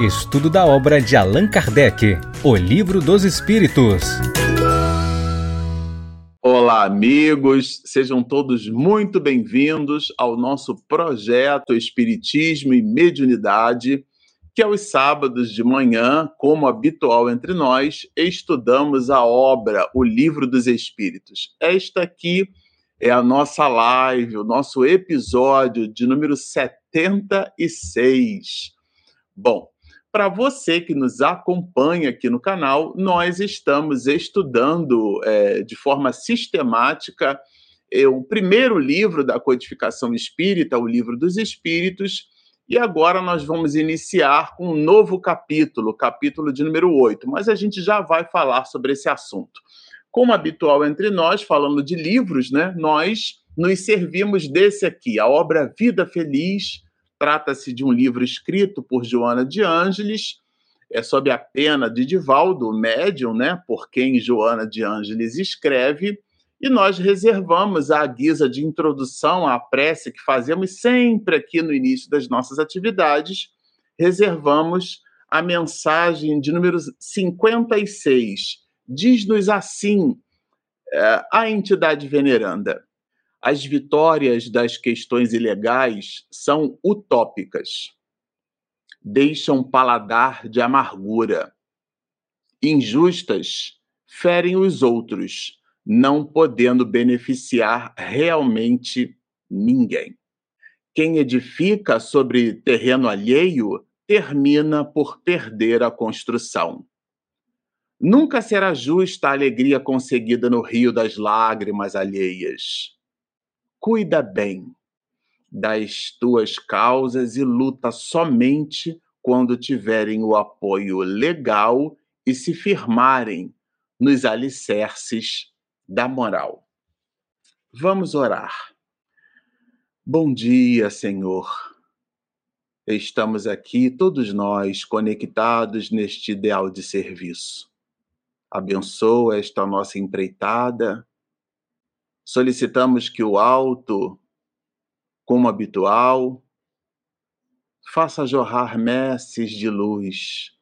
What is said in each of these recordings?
Estudo da obra de Allan Kardec, O Livro dos Espíritos. Olá, amigos, sejam todos muito bem-vindos ao nosso projeto Espiritismo e Mediunidade, que aos sábados de manhã, como habitual entre nós, estudamos a obra O Livro dos Espíritos. Esta aqui é a nossa live, o nosso episódio de número 76. Bom, para você que nos acompanha aqui no canal, nós estamos estudando é, de forma sistemática é, o primeiro livro da codificação espírita, o Livro dos Espíritos, e agora nós vamos iniciar um novo capítulo, capítulo de número 8, mas a gente já vai falar sobre esse assunto. Como habitual entre nós, falando de livros, né, nós nos servimos desse aqui, a obra Vida Feliz, Trata-se de um livro escrito por Joana de Ângeles, é sob a pena de Divaldo, médium, né, por quem Joana de Ângeles escreve, e nós reservamos a guisa de introdução à prece que fazemos sempre aqui no início das nossas atividades, reservamos a mensagem de número 56. Diz-nos assim é, a entidade veneranda as vitórias das questões ilegais são utópicas. Deixam paladar de amargura. Injustas ferem os outros, não podendo beneficiar realmente ninguém. Quem edifica sobre terreno alheio termina por perder a construção. Nunca será justa a alegria conseguida no rio das lágrimas alheias cuida bem das tuas causas e luta somente quando tiverem o apoio legal e se firmarem nos alicerces da moral. Vamos orar. Bom dia, Senhor. Estamos aqui, todos nós, conectados neste ideal de serviço. Abençoa esta nossa empreitada Solicitamos que o alto, como habitual, faça jorrar messes de luz,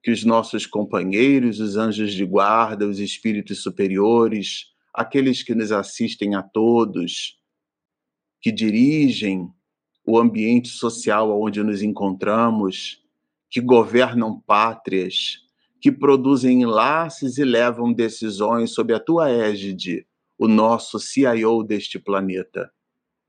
que os nossos companheiros, os anjos de guarda, os espíritos superiores, aqueles que nos assistem a todos, que dirigem o ambiente social onde nos encontramos, que governam pátrias, que produzem enlaces e levam decisões sob a tua égide, o nosso CIO deste planeta.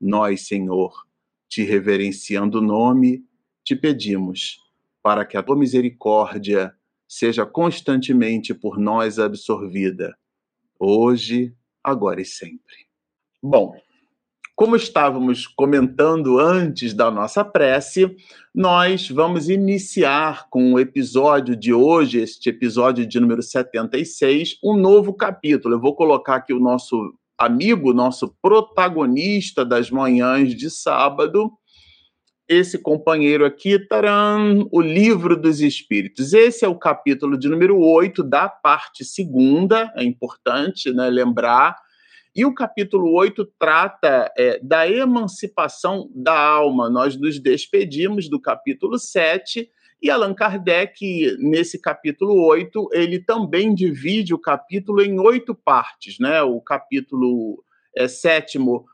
Nós, Senhor, te reverenciando o nome, te pedimos para que a tua misericórdia seja constantemente por nós absorvida, hoje, agora e sempre. Bom, como estávamos comentando antes da nossa prece, nós vamos iniciar com o episódio de hoje, este episódio de número 76, um novo capítulo. Eu vou colocar aqui o nosso amigo, nosso protagonista das manhãs de sábado, esse companheiro aqui, taran, o Livro dos Espíritos. Esse é o capítulo de número 8 da parte segunda, é importante né, lembrar e o capítulo 8 trata é, da emancipação da alma. Nós nos despedimos do capítulo 7 e Allan Kardec, nesse capítulo 8, ele também divide o capítulo em oito partes. Né? O capítulo é, sétimo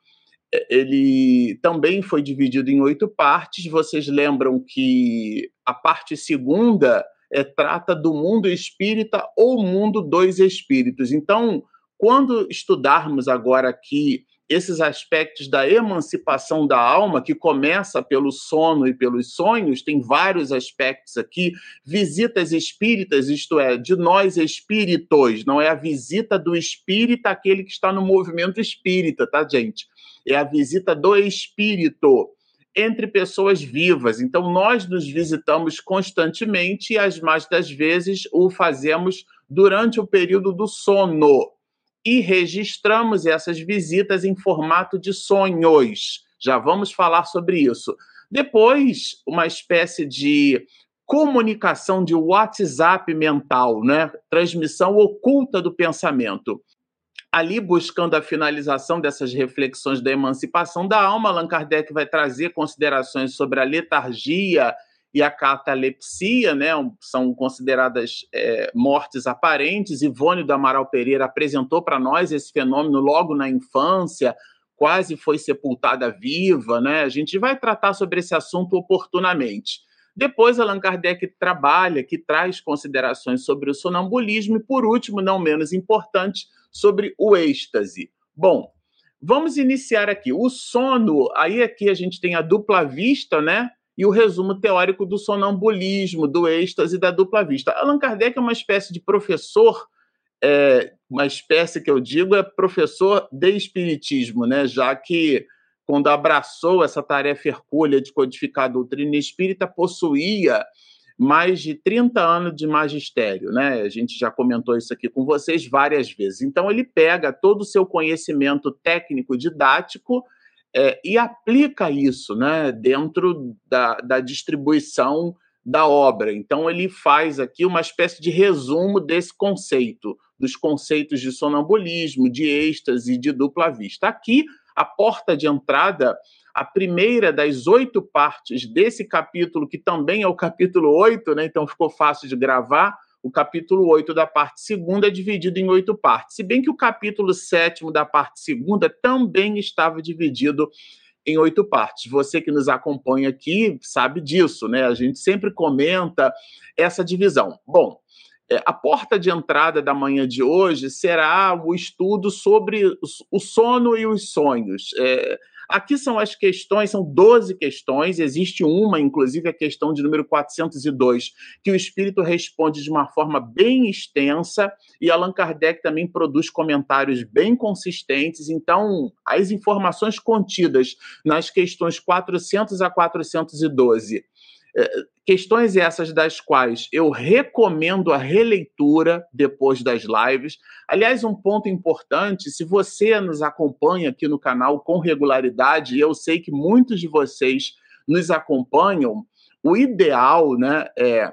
é, ele também foi dividido em oito partes. Vocês lembram que a parte segunda é, trata do mundo espírita ou mundo dos espíritos. Então, quando estudarmos agora aqui esses aspectos da emancipação da alma, que começa pelo sono e pelos sonhos, tem vários aspectos aqui. Visitas espíritas, isto é, de nós espíritos, não é a visita do espírita aquele que está no movimento espírita, tá, gente? É a visita do espírito entre pessoas vivas. Então, nós nos visitamos constantemente e, as mais das vezes, o fazemos durante o período do sono e registramos essas visitas em formato de sonhos. Já vamos falar sobre isso. Depois, uma espécie de comunicação de WhatsApp mental, né? Transmissão oculta do pensamento. Ali, buscando a finalização dessas reflexões da emancipação da alma, Allan Kardec vai trazer considerações sobre a letargia e a catalepsia, né, são consideradas é, mortes aparentes. Ivone do Amaral Pereira apresentou para nós esse fenômeno logo na infância, quase foi sepultada viva, né? A gente vai tratar sobre esse assunto oportunamente. Depois, Allan Kardec trabalha, que traz considerações sobre o sonambulismo e, por último, não menos importante, sobre o êxtase. Bom, vamos iniciar aqui. O sono, aí aqui a gente tem a dupla vista, né? E o resumo teórico do sonambulismo, do êxtase e da dupla vista. Allan Kardec é uma espécie de professor, é, uma espécie que eu digo é professor de espiritismo, né? já que quando abraçou essa tarefa hercúlea de codificar a doutrina espírita, possuía mais de 30 anos de magistério, né? A gente já comentou isso aqui com vocês várias vezes. Então ele pega todo o seu conhecimento técnico didático é, e aplica isso né, dentro da, da distribuição da obra. Então, ele faz aqui uma espécie de resumo desse conceito, dos conceitos de sonambulismo, de êxtase e de dupla vista. Aqui, a porta de entrada, a primeira das oito partes desse capítulo, que também é o capítulo oito, né, então ficou fácil de gravar, o capítulo 8 da parte segunda é dividido em oito partes, se bem que o capítulo sétimo da parte segunda também estava dividido em oito partes. Você que nos acompanha aqui sabe disso, né? A gente sempre comenta essa divisão. Bom, é, a porta de entrada da manhã de hoje será o estudo sobre o sono e os sonhos. É, Aqui são as questões, são 12 questões, existe uma, inclusive a questão de número 402, que o espírito responde de uma forma bem extensa, e Allan Kardec também produz comentários bem consistentes. Então, as informações contidas nas questões 400 a 412 Questões essas das quais eu recomendo a releitura depois das lives. Aliás, um ponto importante: se você nos acompanha aqui no canal com regularidade, e eu sei que muitos de vocês nos acompanham, o ideal né, é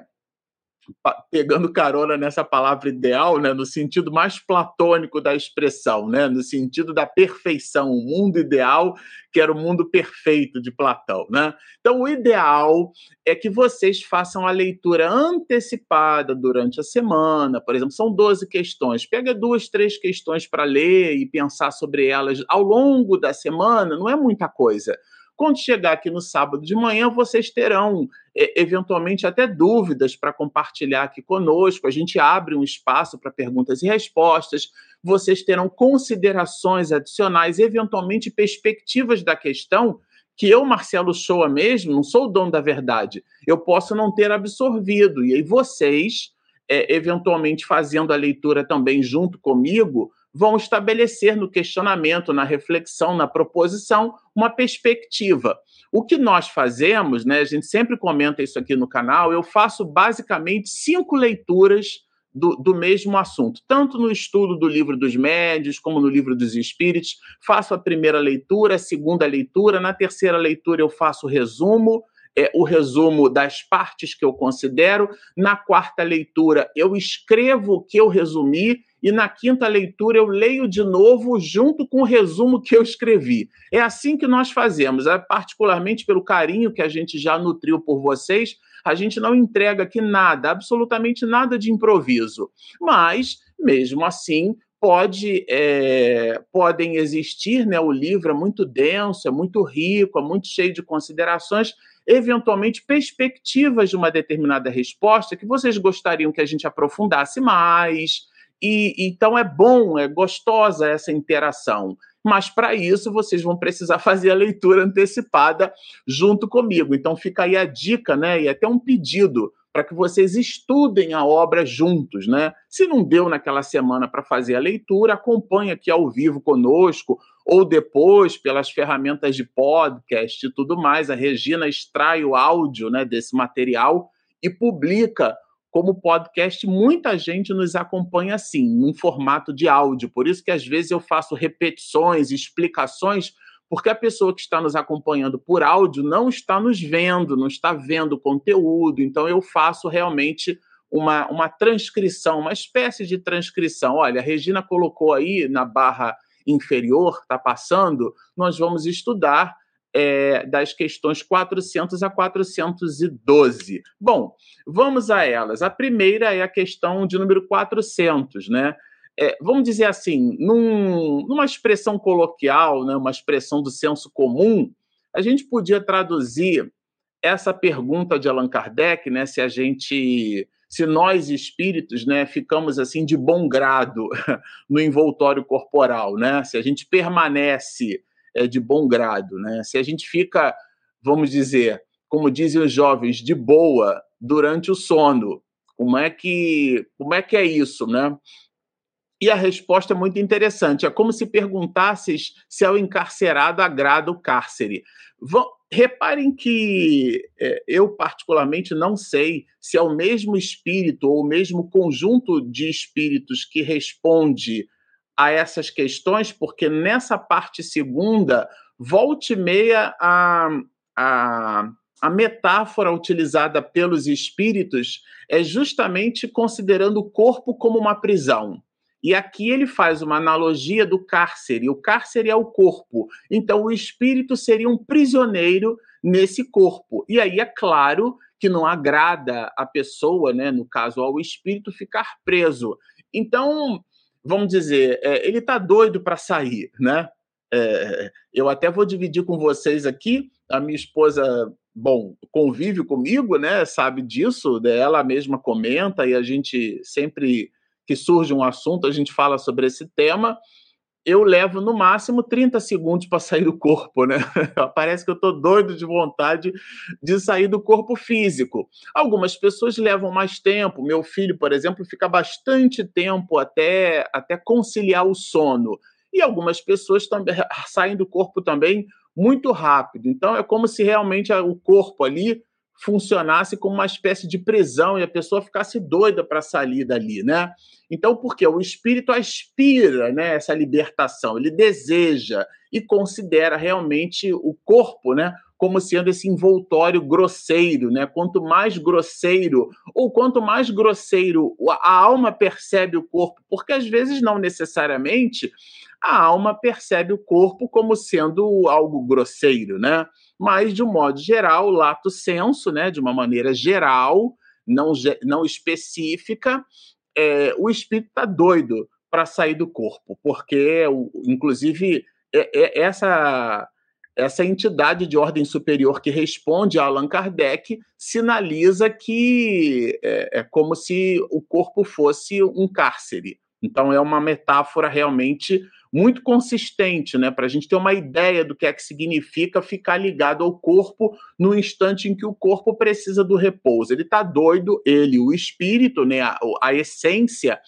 pegando carona nessa palavra ideal, né, no sentido mais platônico da expressão, né, no sentido da perfeição, o mundo ideal, que era o mundo perfeito de Platão, né? Então, o ideal é que vocês façam a leitura antecipada durante a semana, por exemplo, são 12 questões. Pega duas, três questões para ler e pensar sobre elas ao longo da semana, não é muita coisa. Quando chegar aqui no sábado de manhã, vocês terão é, eventualmente até dúvidas para compartilhar aqui conosco. A gente abre um espaço para perguntas e respostas. Vocês terão considerações adicionais, eventualmente perspectivas da questão que eu, Marcelo Shoa mesmo, não sou o dono da verdade. Eu posso não ter absorvido. E aí vocês, é, eventualmente fazendo a leitura também junto comigo, vão estabelecer no questionamento, na reflexão, na proposição, uma perspectiva. O que nós fazemos, né, a gente sempre comenta isso aqui no canal, eu faço basicamente cinco leituras do, do, mesmo assunto, tanto no estudo do livro dos médios, como no livro dos espíritos. Faço a primeira leitura, a segunda leitura, na terceira leitura eu faço o resumo, é, o resumo das partes que eu considero. Na quarta leitura, eu escrevo o que eu resumi e na quinta leitura eu leio de novo junto com o resumo que eu escrevi. É assim que nós fazemos, é, particularmente pelo carinho que a gente já nutriu por vocês, a gente não entrega aqui nada, absolutamente nada de improviso. Mas, mesmo assim, pode, é, podem existir, né? O livro é muito denso, é muito rico, é muito cheio de considerações, eventualmente perspectivas de uma determinada resposta que vocês gostariam que a gente aprofundasse mais, e então é bom, é gostosa essa interação. Mas para isso vocês vão precisar fazer a leitura antecipada junto comigo. Então fica aí a dica, né? E até um pedido para que vocês estudem a obra juntos, né? Se não deu naquela semana para fazer a leitura, acompanhe aqui ao vivo conosco ou depois pelas ferramentas de podcast e tudo mais. A Regina extrai o áudio, né, desse material e publica como podcast, muita gente nos acompanha assim, num formato de áudio. Por isso que às vezes eu faço repetições, explicações, porque a pessoa que está nos acompanhando por áudio não está nos vendo, não está vendo o conteúdo. Então eu faço realmente uma, uma transcrição, uma espécie de transcrição. Olha, a Regina colocou aí na barra inferior, está passando, nós vamos estudar é, das questões 400 a 412. Bom, vamos a elas. A primeira é a questão de número 400, né? É, vamos dizer assim, num, numa expressão coloquial, né, uma expressão do senso comum, a gente podia traduzir essa pergunta de Allan Kardec, né, se a gente, se nós espíritos, né, ficamos assim de bom grado no envoltório corporal, né, se a gente permanece é, de bom grado, né? Se a gente fica, vamos dizer, como dizem os jovens, de boa durante o sono, como é que, como é que é isso, né? E a resposta é muito interessante. É como se perguntasses se ao encarcerado agrada o cárcere. Vão, reparem que é, eu, particularmente, não sei se é o mesmo espírito ou o mesmo conjunto de espíritos que responde a essas questões, porque nessa parte segunda, volte meia a, a, a metáfora utilizada pelos espíritos é justamente considerando o corpo como uma prisão. E aqui ele faz uma analogia do cárcere. O cárcere é o corpo. Então, o espírito seria um prisioneiro nesse corpo. E aí é claro que não agrada a pessoa, né, no caso ao espírito, ficar preso. Então, vamos dizer, é, ele está doido para sair, né? É, eu até vou dividir com vocês aqui. A minha esposa, bom, convive comigo, né? Sabe disso, ela mesma comenta e a gente sempre que surge um assunto a gente fala sobre esse tema eu levo no máximo 30 segundos para sair do corpo, né? Parece que eu estou doido de vontade de sair do corpo físico. Algumas pessoas levam mais tempo. Meu filho, por exemplo, fica bastante tempo até, até conciliar o sono. E algumas pessoas também saem do corpo também muito rápido. Então é como se realmente o corpo ali funcionasse como uma espécie de prisão e a pessoa ficasse doida para sair dali, né? Então, por quê? O espírito aspira, né, essa libertação, ele deseja e considera realmente o corpo, né, como sendo esse envoltório grosseiro, né? Quanto mais grosseiro ou quanto mais grosseiro a alma percebe o corpo, porque às vezes não necessariamente a alma percebe o corpo como sendo algo grosseiro, né? mas de um modo geral, lato senso, né, de uma maneira geral, não, não específica, é, o espírito está doido para sair do corpo, porque, inclusive, é, é, essa essa entidade de ordem superior que responde a Allan Kardec sinaliza que é, é, como se o corpo fosse um cárcere. Então é uma metáfora realmente muito consistente, né, para a gente ter uma ideia do que é que significa ficar ligado ao corpo no instante em que o corpo precisa do repouso. Ele está doido, ele, o espírito, né, a, a essência.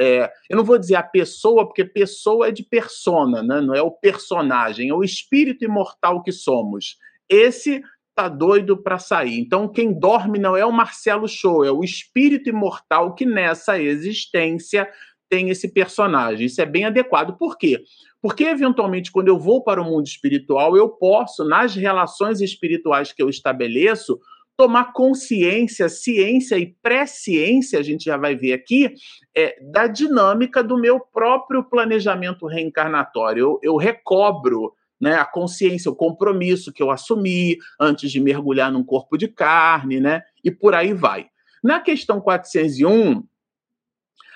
É, eu não vou dizer a pessoa, porque pessoa é de persona, né, não é o personagem, é o espírito imortal que somos. Esse tá doido para sair. Então, quem dorme não é o Marcelo Show, é o espírito imortal que nessa existência tem esse personagem. Isso é bem adequado. Por quê? Porque, eventualmente, quando eu vou para o mundo espiritual, eu posso, nas relações espirituais que eu estabeleço, tomar consciência, ciência e pré-ciência, a gente já vai ver aqui, é, da dinâmica do meu próprio planejamento reencarnatório. Eu, eu recobro né, a consciência, o compromisso que eu assumi antes de mergulhar num corpo de carne, né, e por aí vai. Na questão 401,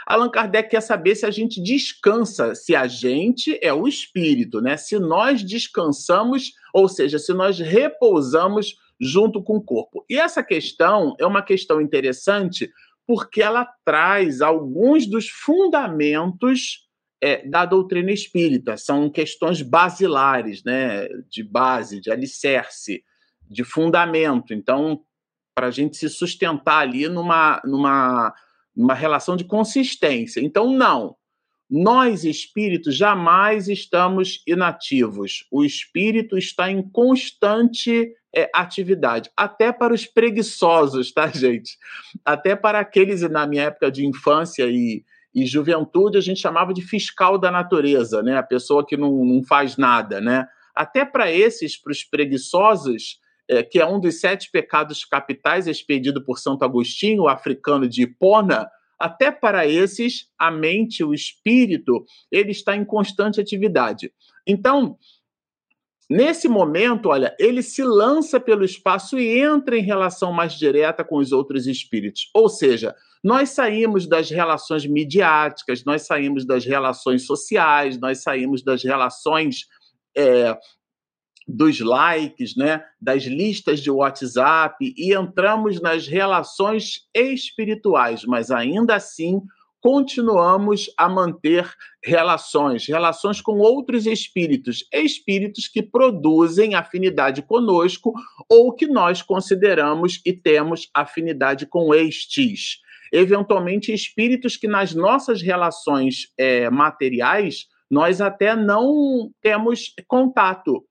Allan Kardec quer saber se a gente descansa, se a gente é o espírito, né? Se nós descansamos, ou seja, se nós repousamos junto com o corpo. E essa questão é uma questão interessante porque ela traz alguns dos fundamentos é, da doutrina espírita. São questões basilares, né? De base, de alicerce, de fundamento. Então, para a gente se sustentar ali numa, numa uma relação de consistência. Então, não. Nós, espíritos, jamais estamos inativos. O espírito está em constante é, atividade, até para os preguiçosos, tá, gente? Até para aqueles, na minha época de infância e, e juventude, a gente chamava de fiscal da natureza, né? A pessoa que não, não faz nada, né? Até para esses, para os preguiçosos, é, que é um dos sete pecados capitais expedido por Santo Agostinho, o africano de Hipona, até para esses, a mente, o espírito, ele está em constante atividade. Então, Nesse momento, olha, ele se lança pelo espaço e entra em relação mais direta com os outros espíritos. Ou seja, nós saímos das relações midiáticas, nós saímos das relações sociais, nós saímos das relações é, dos likes, né, das listas de WhatsApp e entramos nas relações espirituais, mas ainda assim continuamos a manter relações, relações com outros espíritos, espíritos que produzem afinidade conosco ou que nós consideramos e temos afinidade com estes. Eventualmente, espíritos que nas nossas relações é, materiais nós até não temos contato,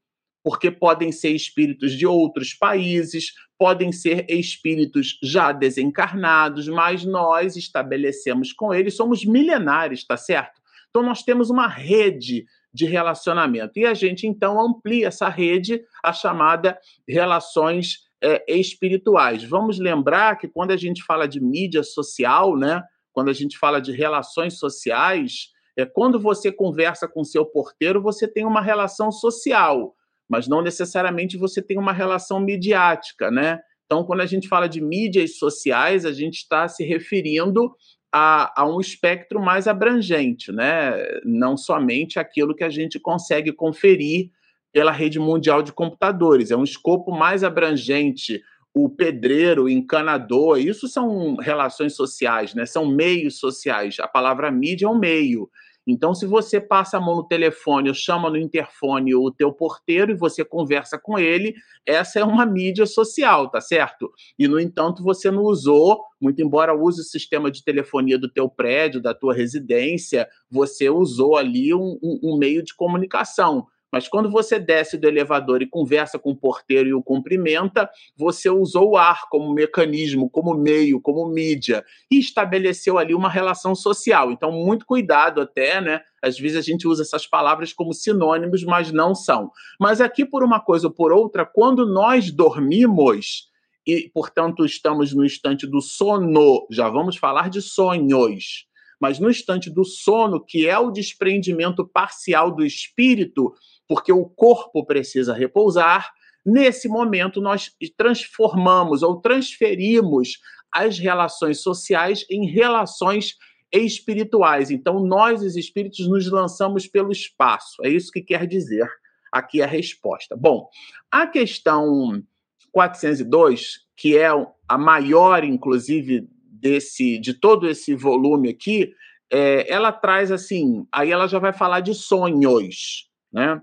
porque podem ser espíritos de outros países, podem ser espíritos já desencarnados, mas nós estabelecemos com eles, somos milenares, tá certo? Então nós temos uma rede de relacionamento e a gente então amplia essa rede a chamada relações é, espirituais. Vamos lembrar que quando a gente fala de mídia social, né, quando a gente fala de relações sociais, é quando você conversa com seu porteiro, você tem uma relação social mas não necessariamente você tem uma relação midiática, né? Então, quando a gente fala de mídias sociais, a gente está se referindo a, a, um espectro mais abrangente, né? Não somente aquilo que a gente consegue conferir pela rede mundial de computadores, é um escopo mais abrangente. O pedreiro, o encanador, isso são relações sociais, né? São meios sociais. A palavra mídia é um meio. Então, se você passa a mão no telefone ou chama no interfone o teu porteiro e você conversa com ele, essa é uma mídia social, tá certo? E, no entanto, você não usou, muito embora use o sistema de telefonia do teu prédio, da tua residência, você usou ali um, um, um meio de comunicação. Mas quando você desce do elevador e conversa com o porteiro e o cumprimenta, você usou o ar como mecanismo, como meio, como mídia e estabeleceu ali uma relação social. Então, muito cuidado até, né? Às vezes a gente usa essas palavras como sinônimos, mas não são. Mas aqui, por uma coisa ou por outra, quando nós dormimos, e, portanto, estamos no instante do sono, já vamos falar de sonhos. Mas no instante do sono, que é o desprendimento parcial do espírito, porque o corpo precisa repousar. Nesse momento, nós transformamos ou transferimos as relações sociais em relações espirituais. Então, nós, os espíritos, nos lançamos pelo espaço. É isso que quer dizer aqui a resposta. Bom, a questão 402, que é a maior, inclusive, desse de todo esse volume aqui, é, ela traz assim, aí ela já vai falar de sonhos, né?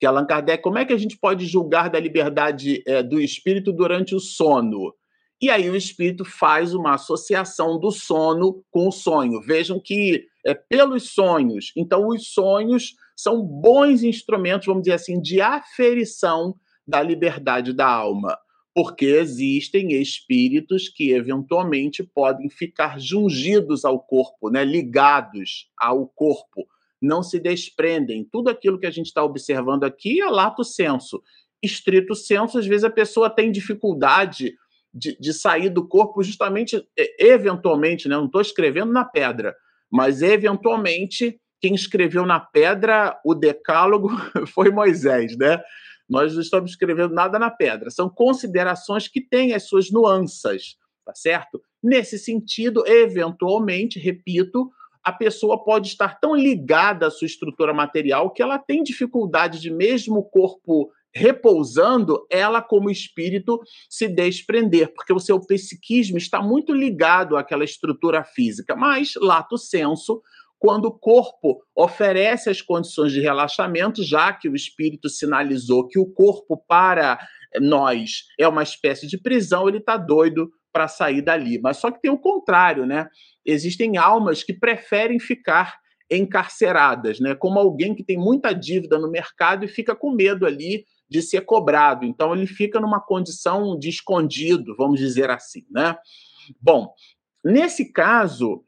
que Allan Kardec, como é que a gente pode julgar da liberdade é, do espírito durante o sono? E aí o espírito faz uma associação do sono com o sonho. Vejam que é pelos sonhos. Então, os sonhos são bons instrumentos, vamos dizer assim, de aferição da liberdade da alma. Porque existem espíritos que eventualmente podem ficar jungidos ao corpo, né, ligados ao corpo não se desprendem. Tudo aquilo que a gente está observando aqui é lato senso. Estrito senso, às vezes a pessoa tem dificuldade de, de sair do corpo justamente, eventualmente, né? não estou escrevendo na pedra, mas eventualmente quem escreveu na pedra o decálogo foi Moisés, né? Nós não estamos escrevendo nada na pedra. São considerações que têm as suas nuances, tá certo? Nesse sentido, eventualmente, repito, a pessoa pode estar tão ligada à sua estrutura material que ela tem dificuldade de, mesmo o corpo repousando, ela, como espírito, se desprender, porque o seu psiquismo está muito ligado àquela estrutura física. Mas, lato senso, quando o corpo oferece as condições de relaxamento, já que o espírito sinalizou que o corpo para nós é uma espécie de prisão, ele está doido para sair dali. Mas só que tem o contrário, né? Existem almas que preferem ficar encarceradas, né? Como alguém que tem muita dívida no mercado e fica com medo ali de ser cobrado. Então ele fica numa condição de escondido, vamos dizer assim, né? Bom, nesse caso,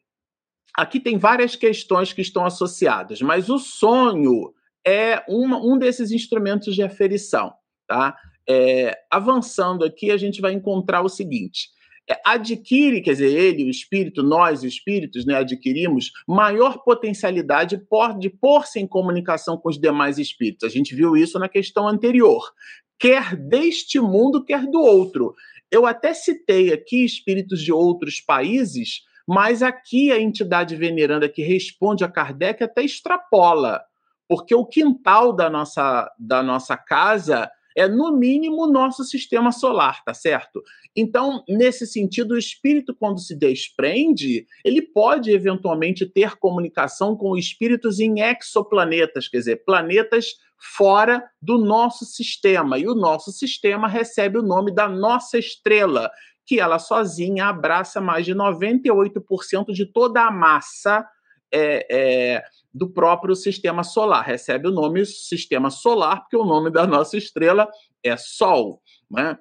aqui tem várias questões que estão associadas, mas o sonho é uma, um desses instrumentos de aferição, tá? É, avançando aqui, a gente vai encontrar o seguinte: é, adquire, quer dizer, ele, o espírito, nós, espíritos, né, adquirimos maior potencialidade de pôr-se em comunicação com os demais espíritos. A gente viu isso na questão anterior. Quer deste mundo, quer do outro. Eu até citei aqui espíritos de outros países, mas aqui a entidade veneranda que responde a Kardec até extrapola, porque o quintal da nossa, da nossa casa é, no mínimo, o nosso sistema solar, tá certo? Então, nesse sentido, o espírito, quando se desprende, ele pode eventualmente ter comunicação com espíritos em exoplanetas, quer dizer, planetas fora do nosso sistema. E o nosso sistema recebe o nome da nossa estrela, que ela sozinha abraça mais de 98% de toda a massa é, é, do próprio sistema solar. Recebe o nome sistema solar, porque o nome da nossa estrela é Sol. Né?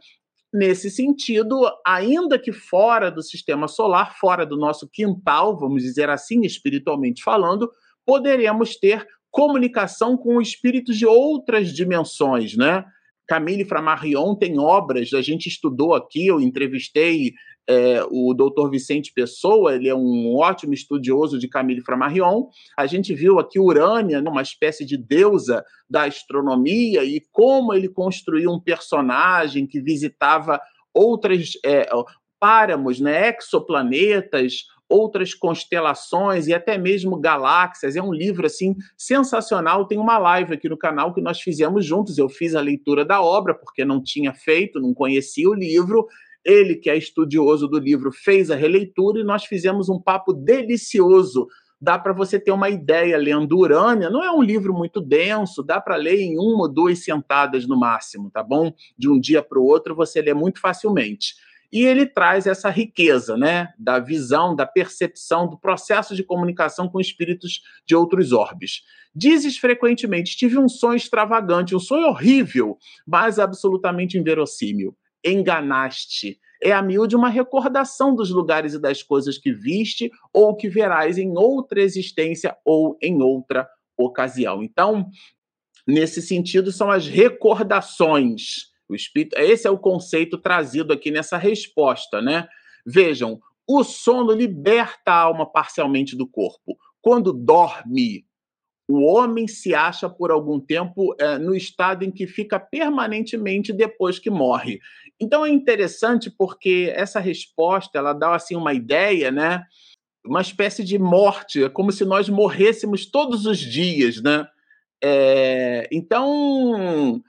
Nesse sentido, ainda que fora do sistema solar, fora do nosso quintal, vamos dizer assim, espiritualmente falando, poderemos ter comunicação com espíritos de outras dimensões, né? Camille Flammarion tem obras, a gente estudou aqui, eu entrevistei é, o doutor Vicente Pessoa, ele é um ótimo estudioso de Camille Flammarion. A gente viu aqui Urânia, uma espécie de deusa da astronomia, e como ele construiu um personagem que visitava outras é, páramos, né, exoplanetas, outras constelações e até mesmo galáxias. É um livro assim sensacional. Tem uma live aqui no canal que nós fizemos juntos. Eu fiz a leitura da obra porque não tinha feito, não conhecia o livro ele, que é estudioso do livro, fez a releitura e nós fizemos um papo delicioso. Dá para você ter uma ideia lendo Urânia. Não é um livro muito denso, dá para ler em uma ou duas sentadas no máximo, tá bom? De um dia para o outro você lê muito facilmente. E ele traz essa riqueza, né, da visão, da percepção, do processo de comunicação com espíritos de outros orbes. Dizes frequentemente: tive um sonho extravagante, um sonho horrível, mas absolutamente inverossímil enganaste. É a miúde uma recordação dos lugares e das coisas que viste ou que verás em outra existência ou em outra ocasião. Então, nesse sentido, são as recordações. O espírito, esse é o conceito trazido aqui nessa resposta, né? Vejam, o sono liberta a alma parcialmente do corpo. Quando dorme, o homem se acha por algum tempo é, no estado em que fica permanentemente depois que morre. Então é interessante porque essa resposta ela dá assim uma ideia, né? Uma espécie de morte, é como se nós morrêssemos todos os dias, né? É, então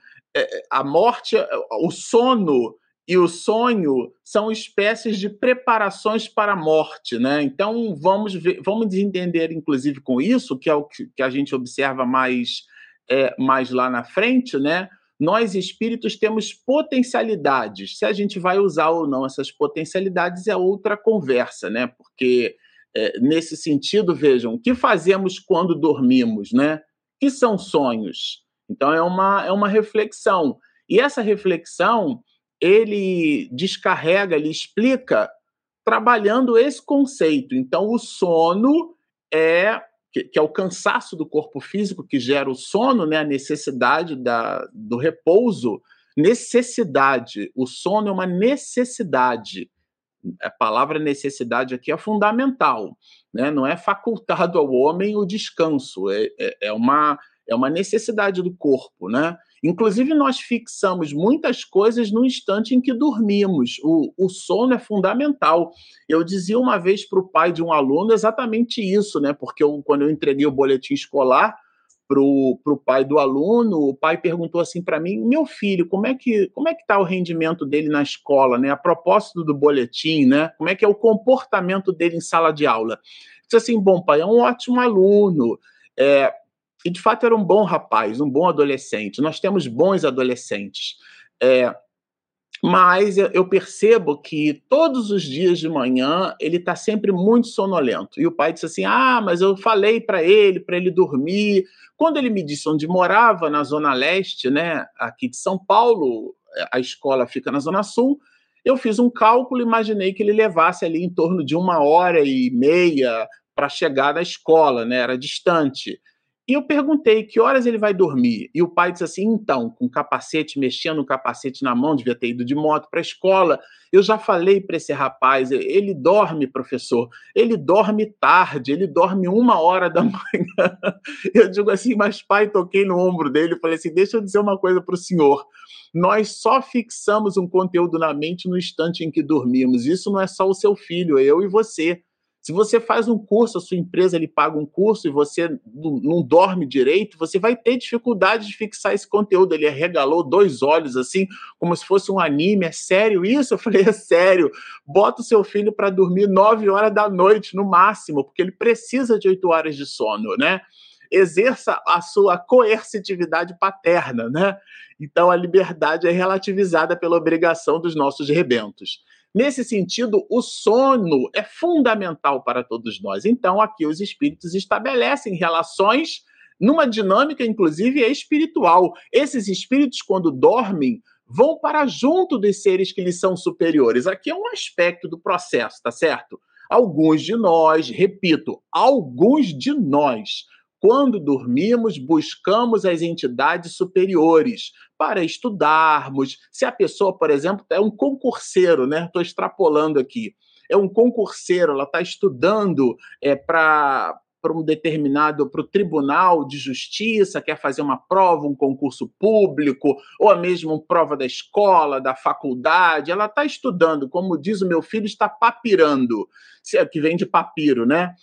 a morte, o sono e o sonho são espécies de preparações para a morte, né? Então vamos ver, vamos entender, inclusive, com isso, que é o que, a gente observa mais, é, mais lá na frente, né? Nós espíritos temos potencialidades. Se a gente vai usar ou não essas potencialidades é outra conversa, né? Porque é, nesse sentido, vejam, o que fazemos quando dormimos, né? Que são sonhos? Então é uma, é uma reflexão. E essa reflexão ele descarrega, ele explica trabalhando esse conceito. Então, o sono é que, que, é o cansaço do corpo físico que gera o sono, né, a necessidade da, do repouso. Necessidade. O sono é uma necessidade. A palavra necessidade aqui é fundamental. Né? Não é facultado ao homem o descanso, é, é, é uma, é uma necessidade do corpo. Né? Inclusive, nós fixamos muitas coisas no instante em que dormimos. O, o sono é fundamental. Eu dizia uma vez para o pai de um aluno exatamente isso, né? Porque eu, quando eu entreguei o boletim escolar para o pai do aluno, o pai perguntou assim para mim: meu filho, como é que como é que está o rendimento dele na escola, né? A propósito do boletim, né? Como é que é o comportamento dele em sala de aula? Disse assim: bom, pai, é um ótimo aluno. É, e de fato era um bom rapaz, um bom adolescente. Nós temos bons adolescentes. É, mas eu percebo que todos os dias de manhã ele está sempre muito sonolento. E o pai disse assim: Ah, mas eu falei para ele, para ele dormir. Quando ele me disse onde morava, na Zona Leste, né, aqui de São Paulo, a escola fica na Zona Sul, eu fiz um cálculo e imaginei que ele levasse ali em torno de uma hora e meia para chegar na escola, né, era distante. E eu perguntei que horas ele vai dormir. E o pai disse assim: então, com capacete, mexendo o capacete na mão, devia ter ido de moto para a escola. Eu já falei para esse rapaz: ele dorme, professor, ele dorme tarde, ele dorme uma hora da manhã. Eu digo assim, mas pai, toquei no ombro dele, falei assim: deixa eu dizer uma coisa para o senhor. Nós só fixamos um conteúdo na mente no instante em que dormimos. Isso não é só o seu filho, é eu e você. Se você faz um curso, a sua empresa ele paga um curso e você não dorme direito, você vai ter dificuldade de fixar esse conteúdo. Ele regalou dois olhos assim, como se fosse um anime. É sério isso? Eu falei, é sério. Bota o seu filho para dormir nove horas da noite no máximo, porque ele precisa de oito horas de sono, né? Exerça a sua coercitividade paterna, né? Então a liberdade é relativizada pela obrigação dos nossos rebentos. Nesse sentido, o sono é fundamental para todos nós. Então, aqui os espíritos estabelecem relações numa dinâmica, inclusive, espiritual. Esses espíritos, quando dormem, vão para junto dos seres que lhes são superiores. Aqui é um aspecto do processo, tá certo? Alguns de nós, repito, alguns de nós quando dormimos, buscamos as entidades superiores para estudarmos. Se a pessoa, por exemplo, é um concurseiro, né? Estou extrapolando aqui. É um concurseiro, ela está estudando é, para para um determinado, para o tribunal de justiça, quer fazer uma prova, um concurso público, ou mesmo uma prova da escola, da faculdade, ela está estudando, como diz o meu filho, está papirando, é que vem de papiro, né?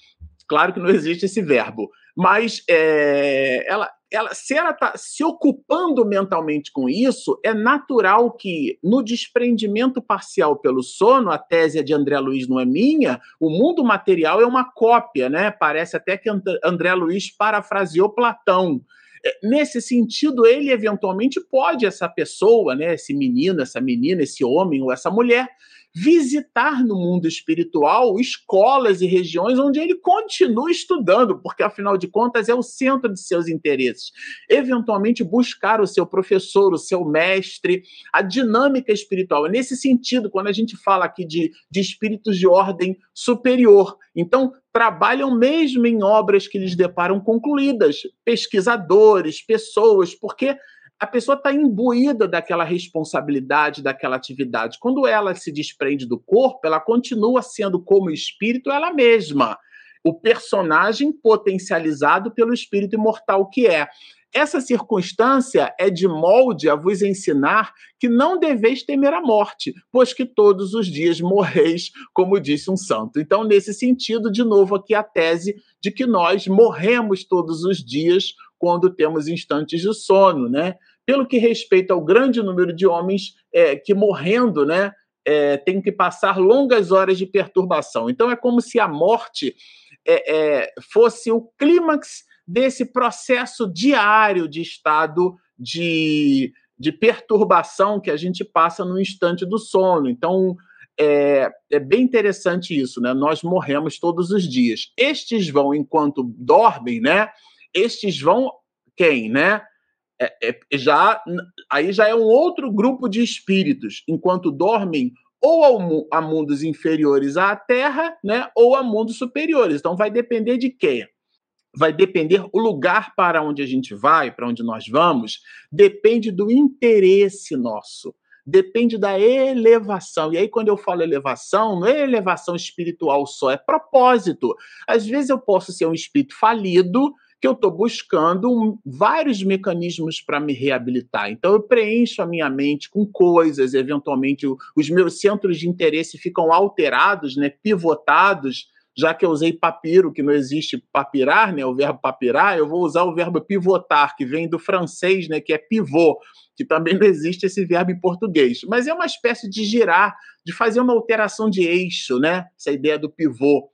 Claro que não existe esse verbo, mas é, ela, ela, se ela está se ocupando mentalmente com isso, é natural que no desprendimento parcial pelo sono, a tese de André Luiz não é minha, o mundo material é uma cópia, né? Parece até que André Luiz parafraseou Platão. É, nesse sentido, ele eventualmente pode, essa pessoa, né, esse menino, essa menina, esse homem ou essa mulher, visitar no mundo espiritual escolas e regiões onde ele continua estudando, porque afinal de contas é o centro de seus interesses. Eventualmente buscar o seu professor, o seu mestre, a dinâmica espiritual. É nesse sentido, quando a gente fala aqui de, de espíritos de ordem superior, então trabalham mesmo em obras que lhes deparam concluídas, pesquisadores, pessoas, porque a pessoa está imbuída daquela responsabilidade, daquela atividade. Quando ela se desprende do corpo, ela continua sendo como espírito ela mesma, o personagem potencializado pelo espírito imortal que é. Essa circunstância é de molde a vos ensinar que não deveis temer a morte, pois que todos os dias morreis, como disse um santo. Então, nesse sentido, de novo aqui a tese de que nós morremos todos os dias quando temos instantes de sono, né? Pelo que respeita ao grande número de homens é, que morrendo, né, é, tem que passar longas horas de perturbação. Então é como se a morte é, é, fosse o clímax desse processo diário de estado de, de perturbação que a gente passa no instante do sono. Então é, é, bem interessante isso, né? Nós morremos todos os dias. Estes vão enquanto dormem, né? Estes vão quem, né? É, é, já aí já é um outro grupo de espíritos, enquanto dormem ou ao, a mundos inferiores à Terra, né, ou a mundos superiores. Então vai depender de quem? Vai depender o lugar para onde a gente vai, para onde nós vamos, depende do interesse nosso depende da elevação. E aí, quando eu falo elevação, não é elevação espiritual só, é propósito. Às vezes eu posso ser um espírito falido que eu estou buscando vários mecanismos para me reabilitar. Então, eu preencho a minha mente com coisas, eventualmente os meus centros de interesse ficam alterados, né, pivotados, já que eu usei papiro, que não existe papirar, né, o verbo papirar, eu vou usar o verbo pivotar, que vem do francês, né, que é pivô, que também não existe esse verbo em português. Mas é uma espécie de girar, de fazer uma alteração de eixo, né, essa ideia do pivô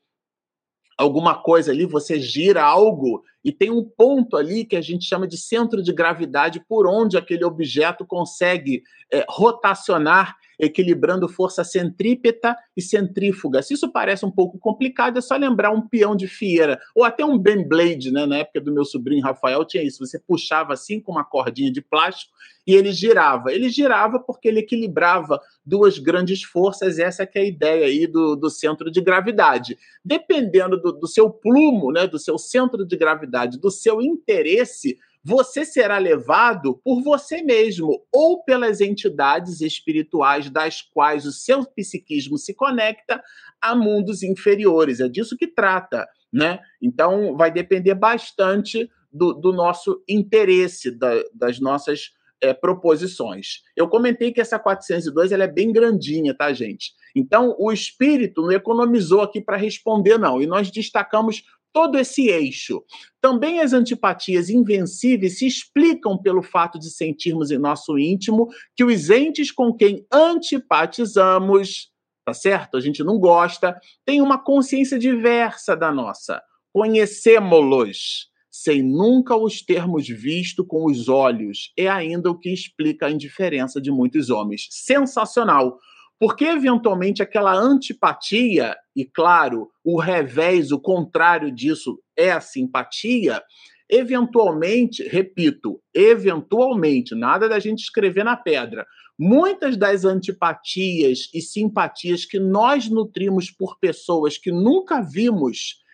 alguma coisa ali, você gira algo e tem um ponto ali que a gente chama de centro de gravidade por onde aquele objeto consegue é, rotacionar equilibrando força centrípeta e centrífuga. Se isso parece um pouco complicado, é só lembrar um peão de fieira, ou até um Beyblade, né? Na época do meu sobrinho Rafael tinha isso, você puxava assim com uma cordinha de plástico e ele girava. Ele girava porque ele equilibrava duas grandes forças, essa é, é a ideia aí do, do centro de gravidade. Dependendo do, do seu plumo, né, do seu centro de gravidade, verdade, do seu interesse, você será levado por você mesmo ou pelas entidades espirituais das quais o seu psiquismo se conecta a mundos inferiores. É disso que trata, né? Então, vai depender bastante do, do nosso interesse, da, das nossas é, proposições. Eu comentei que essa 402 ela é bem grandinha, tá, gente? Então, o espírito não economizou aqui para responder, não. E nós destacamos todo esse eixo. Também as antipatias invencíveis se explicam pelo fato de sentirmos em nosso íntimo que os entes com quem antipatizamos, tá certo? A gente não gosta, têm uma consciência diversa da nossa. Conhecemos-los sem nunca os termos visto com os olhos, é ainda o que explica a indiferença de muitos homens. Sensacional! Porque, eventualmente, aquela antipatia, e claro, o revés, o contrário disso é a simpatia, eventualmente, repito, eventualmente, nada da gente escrever na pedra. Muitas das antipatias e simpatias que nós nutrimos por pessoas que nunca vimos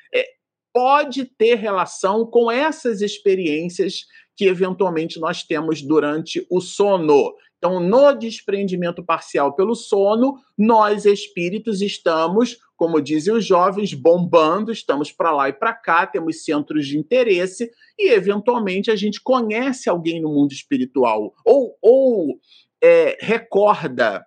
pode ter relação com essas experiências que eventualmente nós temos durante o sono. Então, no desprendimento parcial pelo sono, nós espíritos estamos, como dizem os jovens, bombando, estamos para lá e para cá, temos centros de interesse e, eventualmente, a gente conhece alguém no mundo espiritual ou, ou é, recorda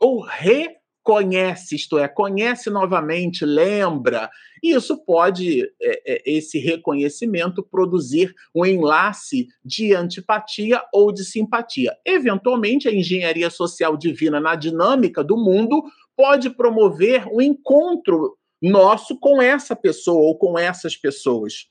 ou re conhece, isto é, conhece novamente, lembra. E isso pode, é, é, esse reconhecimento, produzir um enlace de antipatia ou de simpatia. Eventualmente, a engenharia social divina na dinâmica do mundo pode promover um encontro nosso com essa pessoa ou com essas pessoas.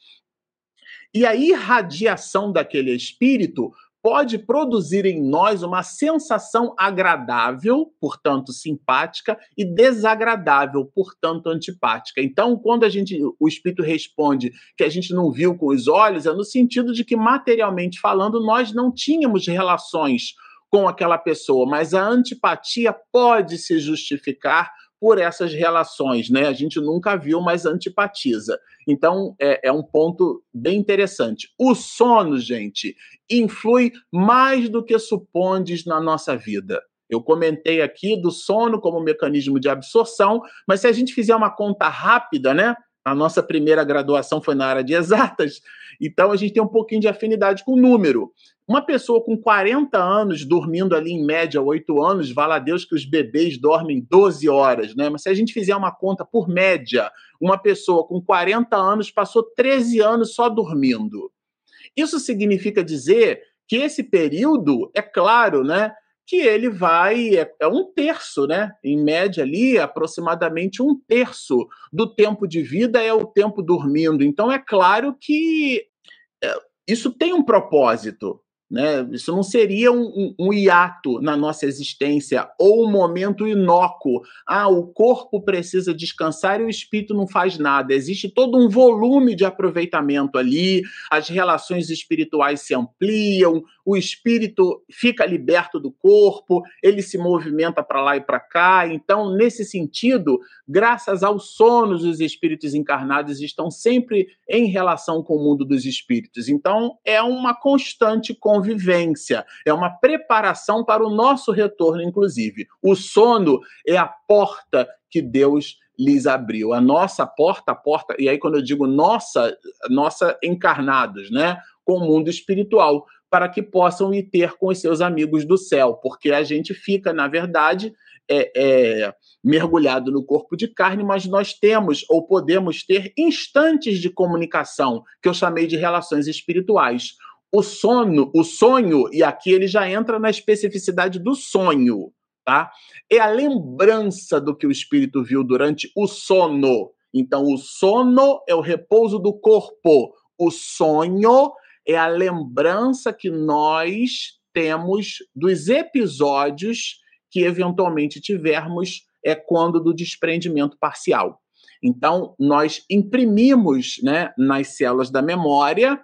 E a irradiação daquele espírito pode produzir em nós uma sensação agradável, portanto simpática, e desagradável, portanto antipática. Então, quando a gente, o espírito responde que a gente não viu com os olhos, é no sentido de que materialmente falando nós não tínhamos relações com aquela pessoa, mas a antipatia pode se justificar por essas relações, né? A gente nunca viu, mas antipatiza. Então, é, é, um ponto bem interessante. O sono, gente, influi mais do que supondes na nossa vida. Eu comentei aqui do sono como mecanismo de absorção, mas se a gente fizer uma conta rápida, né? A nossa primeira graduação foi na área de exatas, então a gente tem um pouquinho de afinidade com o número. Uma pessoa com 40 anos, dormindo ali em média 8 anos, vale a Deus que os bebês dormem 12 horas, né? Mas se a gente fizer uma conta por média, uma pessoa com 40 anos passou 13 anos só dormindo. Isso significa dizer que esse período, é claro, né? Que ele vai, é, é um terço, né? Em média ali, aproximadamente um terço do tempo de vida é o tempo dormindo. Então é claro que é, isso tem um propósito, né? Isso não seria um, um, um, hiato na nossa existência ou um momento inócuo. Ah, o corpo precisa descansar e o espírito não faz nada. Existe todo um volume de aproveitamento ali, as relações espirituais se ampliam, o espírito fica liberto do corpo, ele se movimenta para lá e para cá. Então, nesse sentido, graças aos sonos, os espíritos encarnados estão sempre em relação com o mundo dos espíritos. Então, é uma constante convivência, é uma preparação para o nosso retorno, inclusive. O sono é a porta que Deus lhes abriu. A nossa porta, a porta, e aí quando eu digo nossa, nossa encarnados, né, com o mundo espiritual, para que possam ir ter com os seus amigos do céu, porque a gente fica, na verdade, é, é, mergulhado no corpo de carne, mas nós temos ou podemos ter instantes de comunicação, que eu chamei de relações espirituais. O sono, o sonho, e aqui ele já entra na especificidade do sonho, tá? É a lembrança do que o espírito viu durante o sono. Então, o sono é o repouso do corpo. O sonho é a lembrança que nós temos dos episódios que eventualmente tivermos é quando do desprendimento parcial. Então, nós imprimimos né, nas células da memória,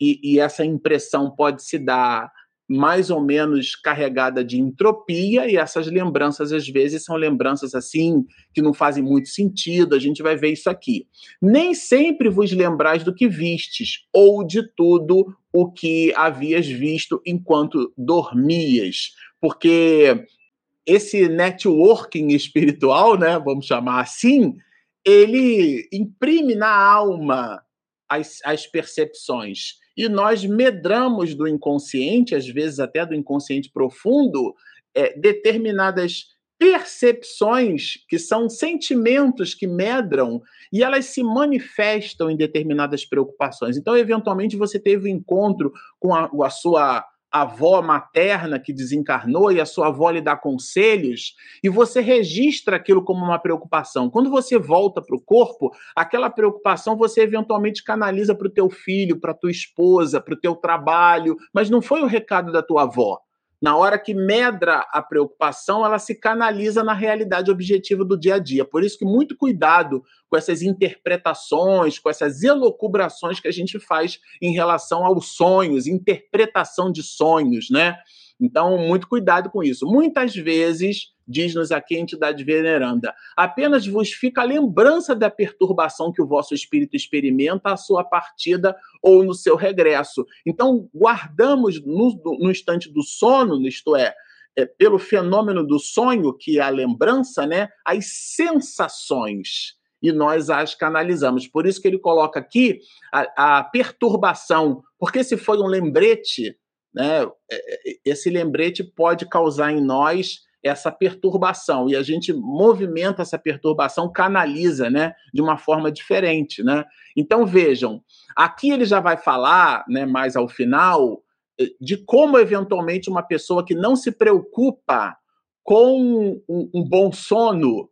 e, e essa impressão pode se dar mais ou menos carregada de entropia, e essas lembranças, às vezes, são lembranças assim que não fazem muito sentido. A gente vai ver isso aqui. Nem sempre vos lembrais do que vistes, ou de tudo o que havias visto enquanto dormias, porque esse networking espiritual, né, vamos chamar assim, ele imprime na alma as, as percepções. E nós medramos do inconsciente, às vezes até do inconsciente profundo, é, determinadas percepções que são sentimentos que medram e elas se manifestam em determinadas preocupações. Então, eventualmente, você teve um encontro com a, a sua avó materna que desencarnou e a sua avó lhe dá conselhos, e você registra aquilo como uma preocupação. Quando você volta para o corpo, aquela preocupação você eventualmente canaliza para o teu filho, para tua esposa, para o teu trabalho, mas não foi o recado da tua avó. Na hora que medra a preocupação, ela se canaliza na realidade objetiva do dia a dia. Por isso que muito cuidado com essas interpretações, com essas elocubrações que a gente faz em relação aos sonhos, interpretação de sonhos, né? Então, muito cuidado com isso. Muitas vezes, diz-nos aqui a entidade veneranda, apenas vos fica a lembrança da perturbação que o vosso espírito experimenta à sua partida ou no seu regresso. Então, guardamos no, no instante do sono, isto é, é, pelo fenômeno do sonho, que é a lembrança, né, as sensações e nós as canalizamos. Por isso que ele coloca aqui a, a perturbação, porque se foi um lembrete né, é, é, esse lembrete pode causar em nós essa perturbação e a gente movimenta essa perturbação, canaliza, né, de uma forma diferente, né? Então vejam, aqui ele já vai falar, né, mais ao final, eh, de como eventualmente uma pessoa que não se preocupa com um, um bom sono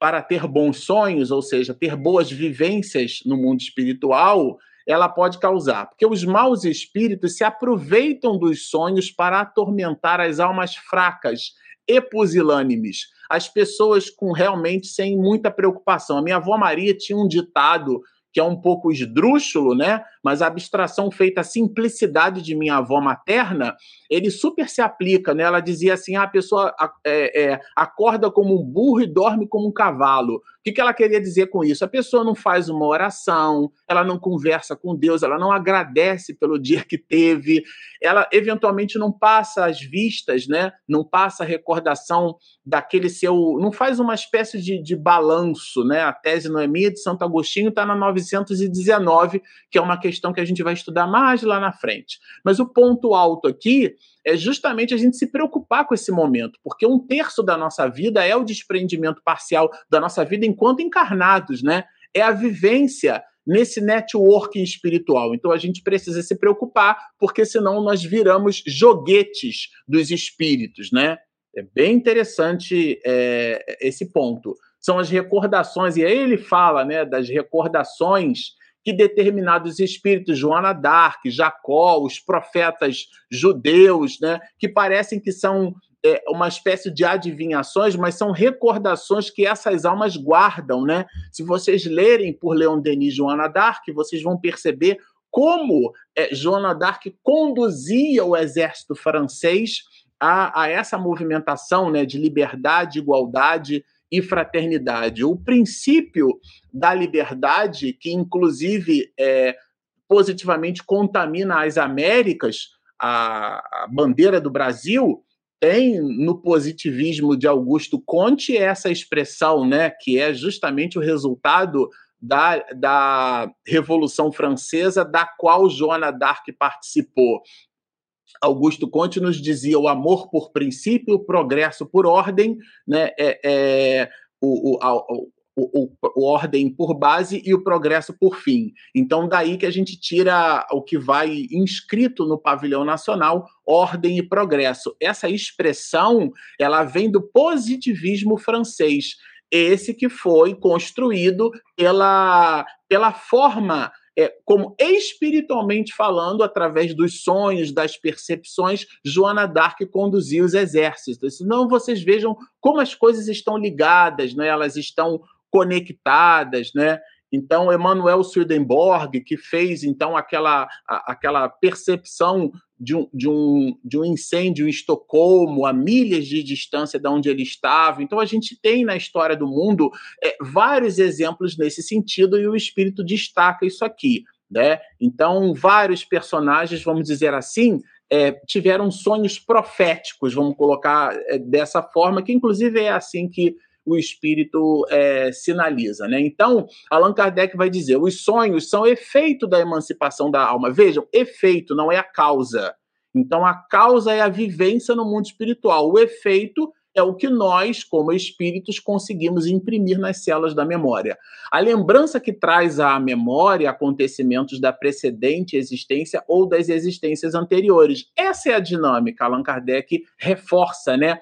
para ter bons sonhos, ou seja, ter boas vivências no mundo espiritual, ela pode causar. Porque os maus espíritos se aproveitam dos sonhos para atormentar as almas fracas e pusilânimes, as pessoas com realmente sem muita preocupação. A minha avó Maria tinha um ditado que é um pouco esdrúxulo, né? Mas a abstração feita à simplicidade de minha avó materna, ele super se aplica, né? Ela dizia assim: ah, a pessoa é, é, acorda como um burro e dorme como um cavalo. O que, ela queria dizer com isso? A pessoa não faz uma oração, ela não conversa com Deus, ela não agradece pelo dia que teve, ela eventualmente não passa as vistas, né? Não passa a recordação daquele seu. Não faz uma espécie de, de balanço, né? A tese Noemia de Santo Agostinho está na 919, que é uma questão que a gente vai estudar mais lá na frente. Mas o ponto alto aqui é justamente a gente se preocupar com esse momento, porque um terço da nossa vida é o desprendimento parcial da nossa vida enquanto encarnados, né? É a vivência nesse networking espiritual. Então a gente precisa se preocupar, porque senão nós viramos joguetes dos espíritos, né? É bem interessante é, esse ponto. São as recordações, e aí ele fala né, das recordações que determinados espíritos, Joana d'Arc, Jacó, os profetas judeus, né, que parecem que são é, uma espécie de adivinhações, mas são recordações que essas almas guardam, né? Se vocês lerem por Leon Denis Joana d'Arc, vocês vão perceber como é, Joana d'Arc conduzia o exército francês a, a essa movimentação né, de liberdade, igualdade e fraternidade. O princípio da liberdade, que inclusive é, positivamente contamina as Américas, a, a bandeira do Brasil, tem no positivismo de Augusto Conte essa expressão, né, que é justamente o resultado da, da Revolução Francesa, da qual Joana d'Arc participou. Augusto Conte nos dizia o amor por princípio, o progresso por ordem, né? É, é o, o, a, o, o, ordem por base e o progresso por fim. Então, daí que a gente tira o que vai inscrito no pavilhão nacional, ordem e progresso. Essa expressão, ela vem do positivismo francês, esse que foi construído pela, pela forma é, como espiritualmente falando, através dos sonhos, das percepções, Joana d'Arc conduzia os exércitos. Não, vocês vejam como as coisas estão ligadas, né? elas estão conectadas, né? Então, Emmanuel Swedenborg, que fez então aquela, a, aquela percepção de um, de um, de um incêndio em Estocolmo, a milhas de distância de onde ele estava. Então, a gente tem na história do mundo é, vários exemplos nesse sentido e o espírito destaca isso aqui. Né? Então, vários personagens, vamos dizer assim, é, tiveram sonhos proféticos, vamos colocar é, dessa forma, que inclusive é assim que o espírito é, sinaliza. Né? Então, Allan Kardec vai dizer: os sonhos são efeito da emancipação da alma. Vejam, efeito não é a causa. Então, a causa é a vivência no mundo espiritual. O efeito é o que nós, como espíritos, conseguimos imprimir nas células da memória. A lembrança que traz à memória acontecimentos da precedente existência ou das existências anteriores. Essa é a dinâmica. Allan Kardec reforça, né?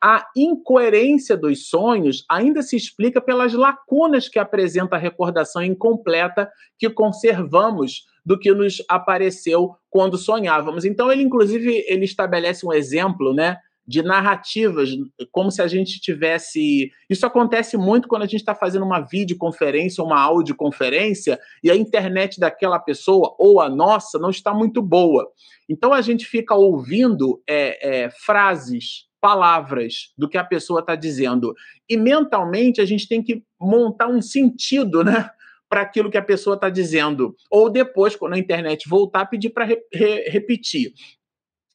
A incoerência dos sonhos ainda se explica pelas lacunas que apresenta a recordação incompleta que conservamos do que nos apareceu quando sonhávamos. Então ele inclusive ele estabelece um exemplo, né, de narrativas, como se a gente tivesse. Isso acontece muito quando a gente está fazendo uma videoconferência, uma audioconferência, e a internet daquela pessoa ou a nossa não está muito boa. Então a gente fica ouvindo é, é, frases palavras do que a pessoa está dizendo. E mentalmente a gente tem que montar um sentido, né? Para aquilo que a pessoa está dizendo. Ou depois, quando a internet voltar, pedir para re re repetir.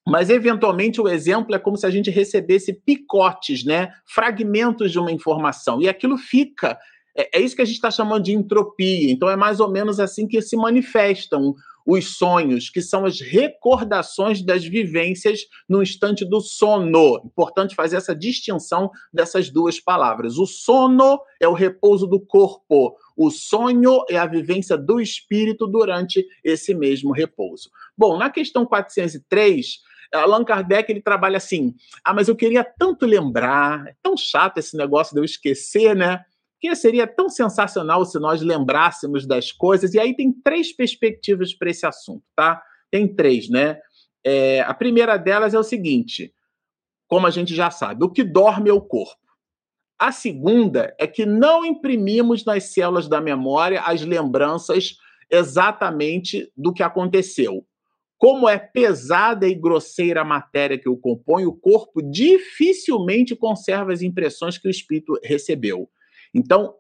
Mas, eventualmente, o exemplo é como se a gente recebesse picotes, né? fragmentos de uma informação. E aquilo fica. É, é isso que a gente está chamando de entropia. Então, é mais ou menos assim que se manifestam os sonhos, que são as recordações das vivências no instante do sono. Importante fazer essa distinção dessas duas palavras. O sono é o repouso do corpo, o sonho é a vivência do espírito durante esse mesmo repouso. Bom, na questão 403, Allan Kardec ele trabalha assim: ah, mas eu queria tanto lembrar, é tão chato esse negócio de eu esquecer, né? Que seria tão sensacional se nós lembrássemos das coisas. E aí tem três perspectivas para esse assunto, tá? Tem três, né? É, a primeira delas é o seguinte: como a gente já sabe, o que dorme é o corpo. A segunda é que não imprimimos nas células da memória as lembranças exatamente do que aconteceu. Como é pesada e grosseira a matéria que o compõe, o corpo dificilmente conserva as impressões que o espírito recebeu. Então,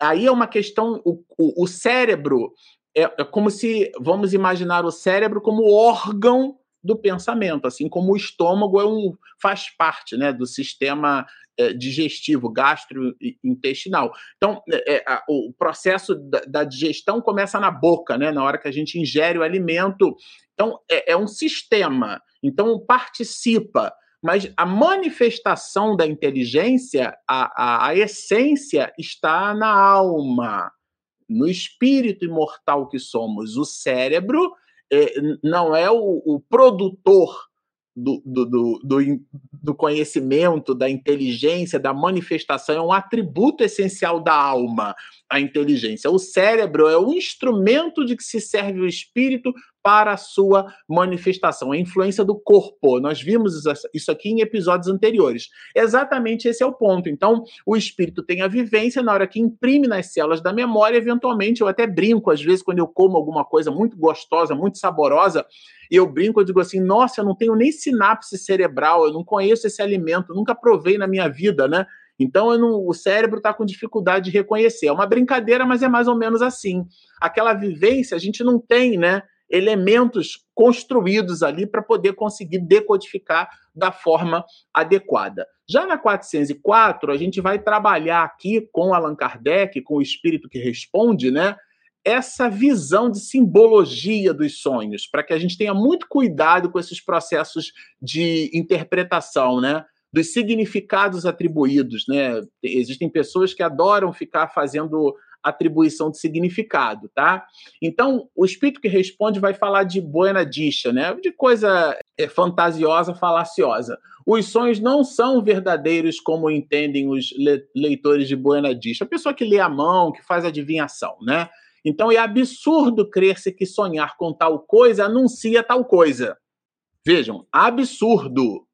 aí é uma questão. O, o, o cérebro é, é, como se, vamos imaginar o cérebro como órgão do pensamento, assim como o estômago é um, faz parte né, do sistema é, digestivo, gastrointestinal. Então, é, é, a, o processo da, da, digestão começa na boca, né, na hora que a gente ingere o alimento. Então, é, é um sistema. Então, participa mas a manifestação da inteligência, a, a, a essência está na alma, no espírito imortal que somos. O cérebro é, não é o, o produtor do, do, do, do, conhecimento, da inteligência, da manifestação, é um atributo essencial da alma, a inteligência. O cérebro é o instrumento de que se serve o espírito para a sua manifestação, a influência do corpo. Nós vimos isso aqui em episódios anteriores. Exatamente esse é o ponto. Então, o espírito tem a vivência na hora que imprime nas células da memória, eventualmente eu até brinco às vezes quando eu como alguma coisa muito gostosa, muito saborosa, e eu brinco, eu digo assim: "Nossa, eu não tenho nem sinapse cerebral, eu não conheço esse alimento, nunca provei na minha vida, né?" Então não, o cérebro está com dificuldade de reconhecer. É uma brincadeira, mas é mais ou menos assim. Aquela vivência a gente não tem, né? elementos construídos ali para poder conseguir decodificar da forma adequada. Já na 404, a gente vai trabalhar aqui com Allan Kardec, com o espírito que responde, né? Essa visão de simbologia dos sonhos, para que a gente tenha muito cuidado com esses processos de interpretação, né? Dos significados atribuídos, né? Existem pessoas que adoram ficar fazendo atribuição de significado, tá? Então, o espírito que responde vai falar de buena dicha, né? De coisa é, fantasiosa, falaciosa. Os sonhos não são verdadeiros como entendem os leitores de buena dicha. A pessoa que lê a mão, que faz adivinhação, né? Então é absurdo crer-se que sonhar com tal coisa anuncia tal coisa. Vejam, absurdo.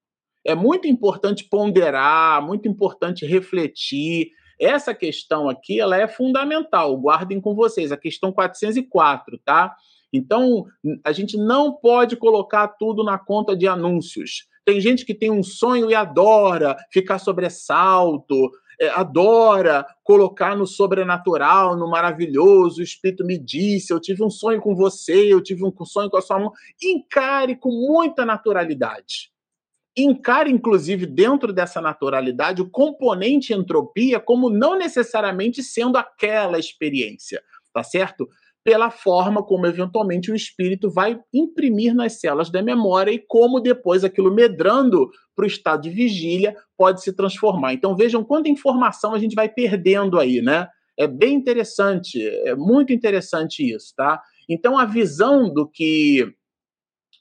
É muito importante ponderar, muito importante refletir, essa questão aqui, ela é fundamental. Guardem com vocês, a questão 404, tá? Então, a gente não pode colocar tudo na conta de anúncios. Tem gente que tem um sonho e adora ficar sobressalto, é, adora colocar no sobrenatural, no maravilhoso. O Espírito me disse: eu tive um sonho com você, eu tive um sonho com a sua mão. Encare com muita naturalidade. Encare, inclusive, dentro dessa naturalidade, o componente entropia como não necessariamente sendo aquela experiência, tá certo? pela forma como eventualmente o espírito vai imprimir nas células da memória e como depois aquilo medrando para o estado de vigília pode se transformar. Então vejam quanta informação a gente vai perdendo aí, né? É bem interessante, é muito interessante isso, tá? Então a visão do que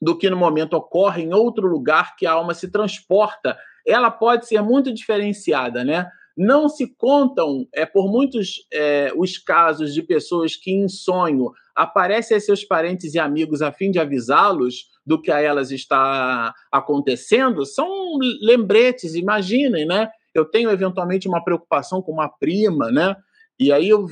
do que no momento ocorre em outro lugar que a alma se transporta, ela pode ser muito diferenciada, né? Não se contam é, por muitos é, os casos de pessoas que em sonho aparecem a seus parentes e amigos a fim de avisá-los do que a elas está acontecendo, são lembretes, imaginem, né? Eu tenho eventualmente uma preocupação com uma prima, né? E aí eu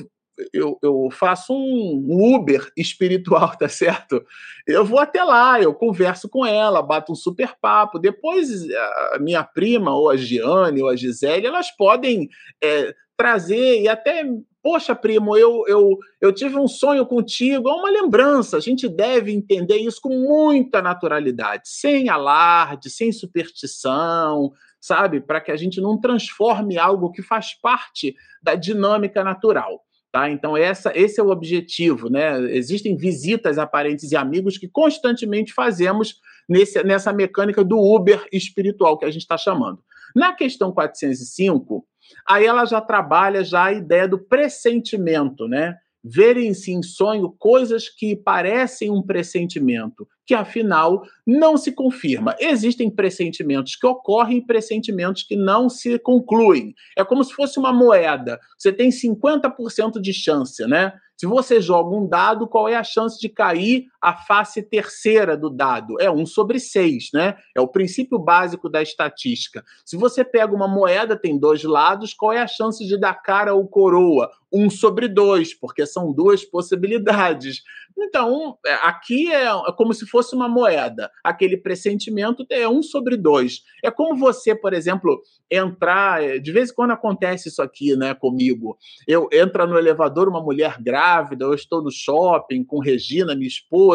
eu, eu faço um Uber espiritual, tá certo? Eu vou até lá, eu converso com ela, bato um super papo. Depois, a minha prima, ou a Giane, ou a Gisele, elas podem é, trazer e até. Poxa, primo, eu, eu, eu tive um sonho contigo, é uma lembrança. A gente deve entender isso com muita naturalidade, sem alarde, sem superstição, sabe? Para que a gente não transforme algo que faz parte da dinâmica natural. Tá? Então, essa, esse é o objetivo. Né? Existem visitas a parentes e amigos que constantemente fazemos nesse, nessa mecânica do Uber espiritual que a gente está chamando. Na questão 405, aí ela já trabalha já a ideia do pressentimento, né? verem-se em sonho coisas que parecem um pressentimento, que afinal não se confirma. Existem pressentimentos que ocorrem e pressentimentos que não se concluem. É como se fosse uma moeda. Você tem 50% de chance, né? Se você joga um dado, qual é a chance de cair a face terceira do dado? É 1 sobre 6, né? É o princípio básico da estatística. Se você pega uma moeda, tem dois lados, qual é a chance de dar cara ou coroa? 1 sobre 2, porque são duas possibilidades. Então, é, aqui é, é, como se fosse uma moeda. Aquele pressentimento é 1 sobre 2. É como você, por exemplo, entrar. É, de vez em quando acontece isso aqui né, comigo. Eu entro no elevador, uma mulher grávida, eu estou no shopping com Regina, minha esposa,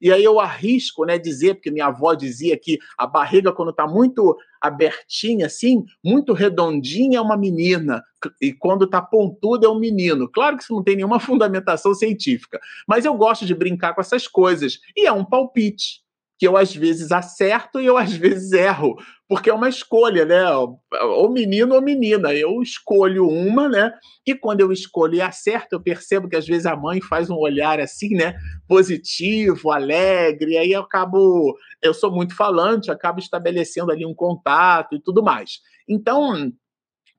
e aí eu arrisco né, dizer, porque minha avó dizia que a barriga, quando está muito abertinha, assim, muito redondinha, é uma menina. E quando tá pontuda, é um menino. Claro que isso não tem nenhuma fundamentação científica. Mas eu gosto de brincar com essas coisas. E é um palpite que eu às vezes acerto e eu às vezes erro, porque é uma escolha, né? Ou menino ou menina. Eu escolho uma, né? E quando eu escolho e acerto, eu percebo que às vezes a mãe faz um olhar assim, né? Positivo, alegre, aí eu acabo. Eu sou muito falante, acabo estabelecendo ali um contato e tudo mais. Então,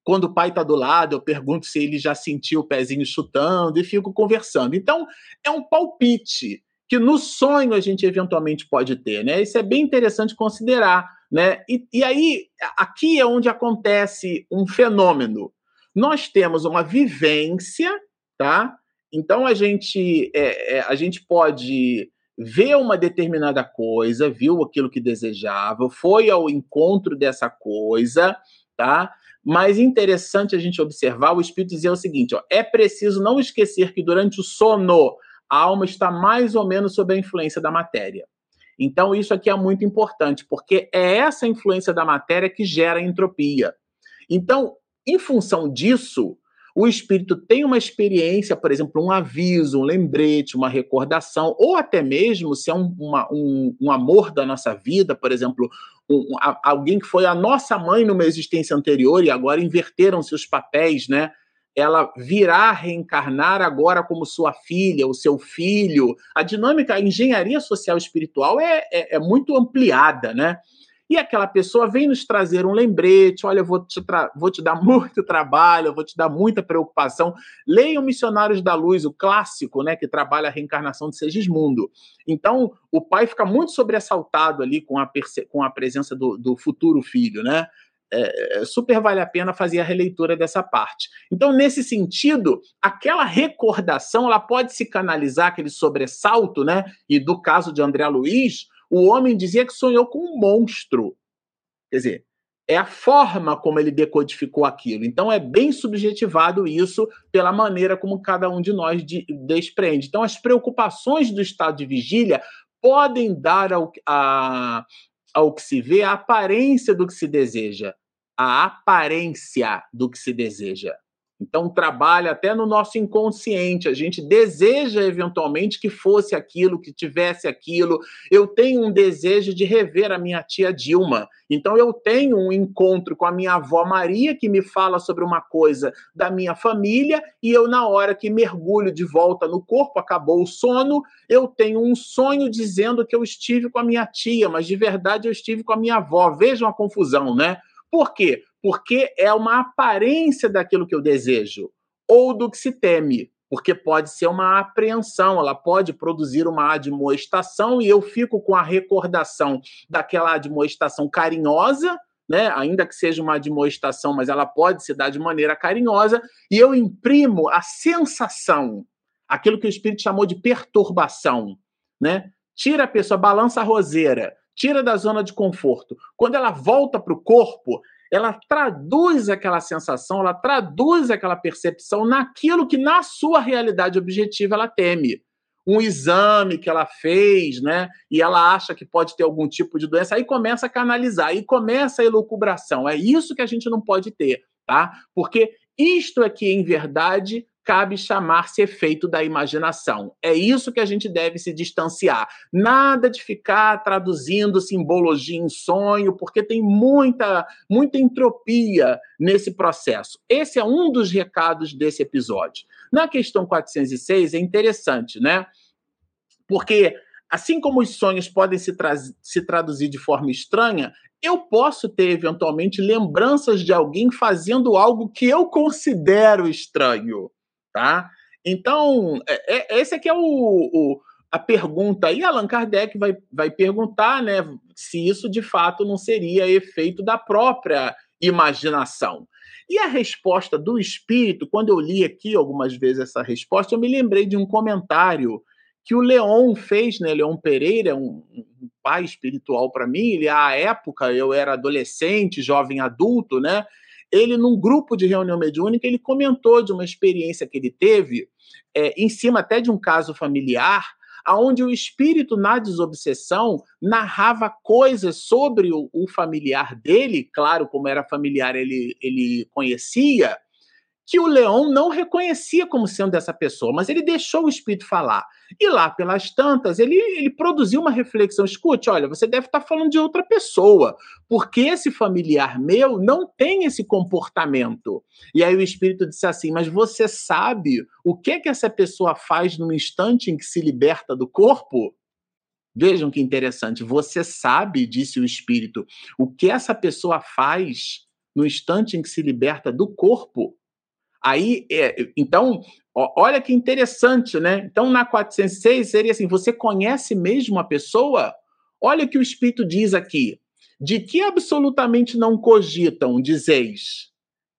quando o pai está do lado, eu pergunto se ele já sentiu o pezinho chutando e fico conversando. Então, é um palpite que no sonho a gente eventualmente pode ter, né? Isso é bem interessante considerar, né? E, e aí, aqui é onde acontece um fenômeno. Nós temos uma vivência, tá? Então a gente, é, é, a gente pode ver uma determinada coisa, viu aquilo que desejava, foi ao encontro dessa coisa, tá? Mas interessante a gente observar o Espírito dizer o seguinte: ó, é preciso não esquecer que durante o sono a alma está mais ou menos sob a influência da matéria. Então, isso aqui é muito importante, porque é essa influência da matéria que gera entropia. Então, em função disso, o espírito tem uma experiência, por exemplo, um aviso, um lembrete, uma recordação, ou até mesmo se é um, uma, um, um amor da nossa vida, por exemplo, um, alguém que foi a nossa mãe numa existência anterior e agora inverteram-se os papéis, né? Ela virá reencarnar agora como sua filha, o seu filho. A dinâmica, a engenharia social espiritual é, é, é muito ampliada, né? E aquela pessoa vem nos trazer um lembrete: olha, eu vou te, vou te dar muito trabalho, eu vou te dar muita preocupação. Leiam Missionários da Luz, o clássico, né, que trabalha a reencarnação de Segismundo. Então, o pai fica muito sobressaltado ali com a, com a presença do, do futuro filho, né? É, super vale a pena fazer a releitura dessa parte. Então, nesse sentido, aquela recordação ela pode se canalizar, aquele sobressalto, né? E do caso de André Luiz, o homem dizia que sonhou com um monstro. Quer dizer, é a forma como ele decodificou aquilo. Então é bem subjetivado isso pela maneira como cada um de nós de, desprende. Então as preocupações do estado de vigília podem dar ao, a, ao que se vê a aparência do que se deseja, a aparência do que se deseja. Então, trabalha até no nosso inconsciente. A gente deseja eventualmente que fosse aquilo, que tivesse aquilo. Eu tenho um desejo de rever a minha tia Dilma. Então, eu tenho um encontro com a minha avó Maria, que me fala sobre uma coisa da minha família, e eu, na hora que mergulho de volta no corpo, acabou o sono, eu tenho um sonho dizendo que eu estive com a minha tia, mas de verdade eu estive com a minha avó. Vejam a confusão, né? Por quê? Porque é uma aparência daquilo que eu desejo ou do que se teme, porque pode ser uma apreensão, ela pode produzir uma admoestação e eu fico com a recordação daquela admoestação carinhosa, né? Ainda que seja uma admoestação, mas ela pode se dar de maneira carinhosa, e eu imprimo a sensação, aquilo que o espírito chamou de perturbação, né? Tira a pessoa, balança a roseira, tira da zona de conforto. Quando ela volta para o corpo, ela traduz aquela sensação, ela traduz aquela percepção naquilo que na sua realidade objetiva ela teme. Um exame que ela fez, né? E ela acha que pode ter algum tipo de doença, aí começa a canalizar, aí começa a elucubração. É isso que a gente não pode ter, tá? Porque isto é que, em verdade, cabe chamar-se efeito da imaginação. É isso que a gente deve se distanciar. Nada de ficar traduzindo simbologia em sonho, porque tem muita, muita entropia nesse processo. Esse é um dos recados desse episódio. Na questão 406 é interessante, né? Porque assim como os sonhos podem se, tra se traduzir de forma estranha, eu posso ter eventualmente lembranças de alguém fazendo algo que eu considero estranho tá? Então, é, é, esse aqui é o, o, a pergunta. E Allan Kardec vai, vai perguntar né, se isso de fato não seria efeito da própria imaginação. E a resposta do espírito, quando eu li aqui algumas vezes essa resposta, eu me lembrei de um comentário que o Leon fez, né? Leon Pereira, um, um pai espiritual para mim. Ele, à época, eu era adolescente, jovem adulto, né? Ele, num grupo de reunião mediúnica, ele comentou de uma experiência que ele teve, é, em cima até de um caso familiar, aonde o espírito, na desobsessão, narrava coisas sobre o, o familiar dele, claro, como era familiar, ele, ele conhecia, que o leão não reconhecia como sendo essa pessoa, mas ele deixou o espírito falar. E lá pelas tantas, ele, ele produziu uma reflexão: escute, olha, você deve estar falando de outra pessoa, porque esse familiar meu não tem esse comportamento. E aí o espírito disse assim: mas você sabe o que que essa pessoa faz no instante em que se liberta do corpo? Vejam que interessante. Você sabe, disse o espírito, o que essa pessoa faz no instante em que se liberta do corpo? Aí, é, então, ó, olha que interessante, né? Então, na 406 seria assim: você conhece mesmo a pessoa? Olha o que o Espírito diz aqui. De que absolutamente não cogitam, dizeis?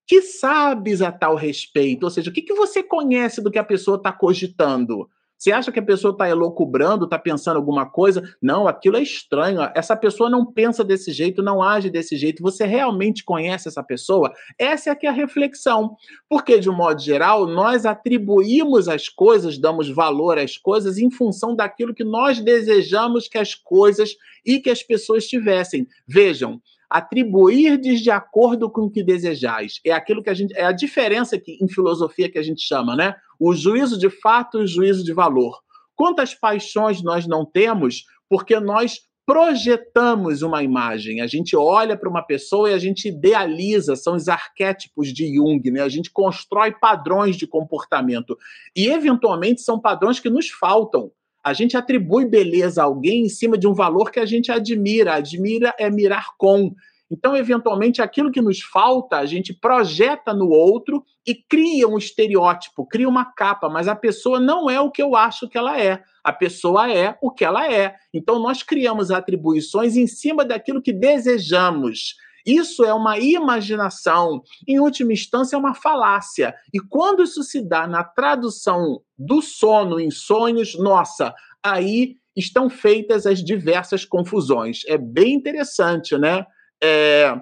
Que sabes a tal respeito? Ou seja, o que, que você conhece do que a pessoa está cogitando? Você acha que a pessoa está elocubrando, está pensando alguma coisa? Não, aquilo é estranho. Essa pessoa não pensa desse jeito, não age desse jeito. Você realmente conhece essa pessoa? Essa é é a reflexão. Porque, de um modo geral, nós atribuímos as coisas, damos valor às coisas em função daquilo que nós desejamos que as coisas e que as pessoas tivessem. Vejam, atribuirdes de acordo com o que desejais. É aquilo que a gente é a diferença que em filosofia que a gente chama, né? O juízo de fato e o juízo de valor. Quantas paixões nós não temos porque nós projetamos uma imagem. A gente olha para uma pessoa e a gente idealiza, são os arquétipos de Jung, né? A gente constrói padrões de comportamento. E eventualmente são padrões que nos faltam. A gente atribui beleza a alguém em cima de um valor que a gente admira. Admira é mirar com. Então, eventualmente, aquilo que nos falta, a gente projeta no outro e cria um estereótipo, cria uma capa, mas a pessoa não é o que eu acho que ela é. A pessoa é o que ela é. Então, nós criamos atribuições em cima daquilo que desejamos. Isso é uma imaginação, em última instância, é uma falácia. E quando isso se dá na tradução do sono em sonhos, nossa, aí estão feitas as diversas confusões. É bem interessante, né? É,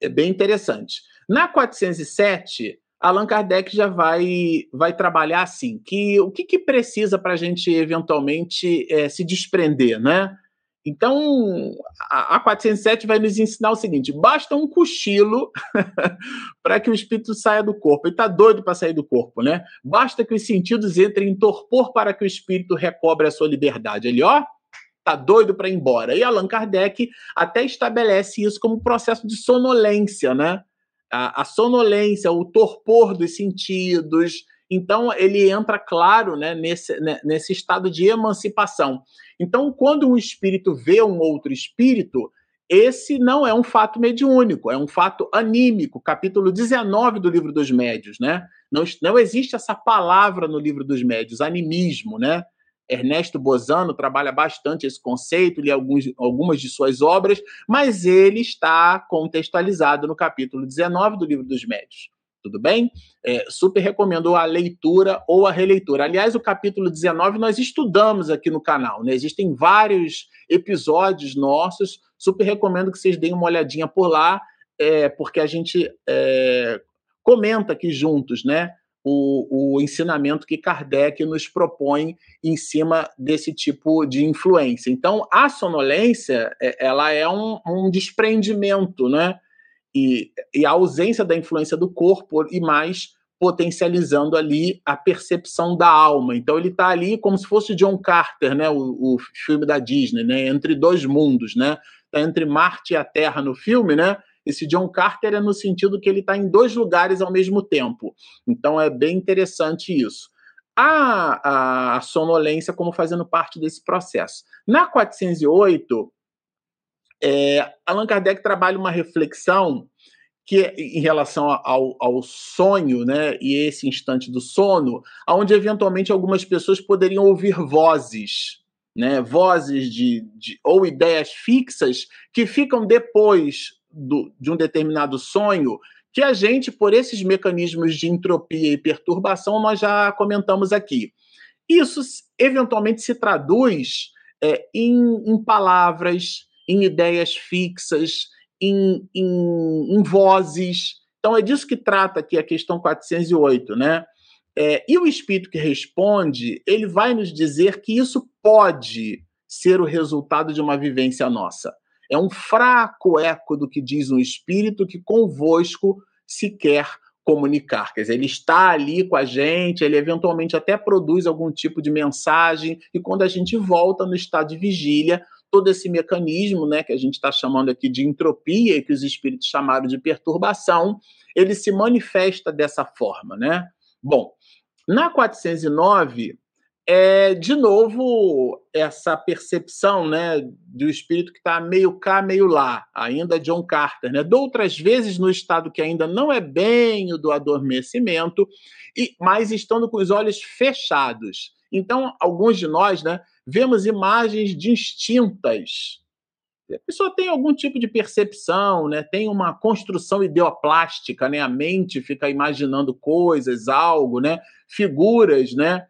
é bem interessante. Na 407, Allan Kardec já vai, vai trabalhar assim, que o que, que precisa para a gente eventualmente é, se desprender, né? Então, a, 407 vai nos ensinar o seguinte: basta um cochilo para que o espírito saia do corpo. Ele está doido para sair do corpo, né? Basta que os sentidos entrem em torpor para que o espírito recobre a sua liberdade. Ele, ó, tá doido para ir embora. E Allan Kardec até estabelece isso como processo de sonolência, né? A, a sonolência, o torpor dos sentidos. Então, ele entra, claro, né, nesse, né, nesse estado de emancipação. Então, quando um espírito vê um outro espírito, esse não é um fato mediúnico, é um fato anímico, capítulo 19 do livro dos médios, né? Não, não existe essa palavra no livro dos médios, animismo, né? Ernesto Bozano trabalha bastante esse conceito, li alguns, algumas de suas obras, mas ele está contextualizado no capítulo 19 do livro dos médios tudo bem? É, super recomendo a leitura ou a releitura. Aliás, o capítulo 19 nós estudamos aqui no canal, né? Existem vários episódios nossos, super recomendo que vocês deem uma olhadinha por lá, é, porque a gente é, comenta aqui juntos, né? O, o, ensinamento que Kardec nos propõe em cima desse tipo de influência. Então, a sonolência, é, ela é um, um desprendimento, né? e, e a ausência da influência do corpo e mais potencializando ali a percepção da alma. Então ele está ali como se fosse John Carter, né, o, o, filme da Disney, né, entre dois mundos, né, tá entre Marte e a Terra no filme, né. Esse John Carter é no sentido que ele está em dois lugares ao mesmo tempo. Então é bem interessante isso. A, a sonolência como fazendo parte desse processo. Na 408, é, Allan Kardec trabalha uma reflexão que é em relação ao, ao sonho, né, e esse instante do sono, onde eventualmente algumas pessoas poderiam ouvir vozes, né, vozes de, de ou ideias fixas que ficam depois do, de um determinado sonho, que a gente, por esses mecanismos de entropia e perturbação, nós já comentamos aqui. Isso eventualmente se traduz é, em, em palavras, em ideias fixas, em, em, em vozes. Então, é disso que trata aqui a questão 408, né? É, e o espírito que responde, ele vai nos dizer que isso pode ser o resultado de uma vivência nossa. É um fraco eco do que diz um espírito que convosco se quer comunicar. Quer dizer, ele está ali com a gente, ele eventualmente até produz algum tipo de mensagem, e quando a gente volta no estado de vigília, todo esse mecanismo, né, que a gente está chamando aqui de entropia e que os espíritos chamaram de perturbação, ele se manifesta dessa forma, né? Bom, na 409 é de novo essa percepção, né, do espírito que está meio cá, meio lá, ainda John Carter, né? De outras vezes no estado que ainda não é bem o do adormecimento, e mas estando com os olhos fechados. Então, alguns de nós, né, vemos imagens distintas. A pessoa tem algum tipo de percepção, né? tem uma construção ideoplástica, né? a mente fica imaginando coisas, algo, né? figuras. Né?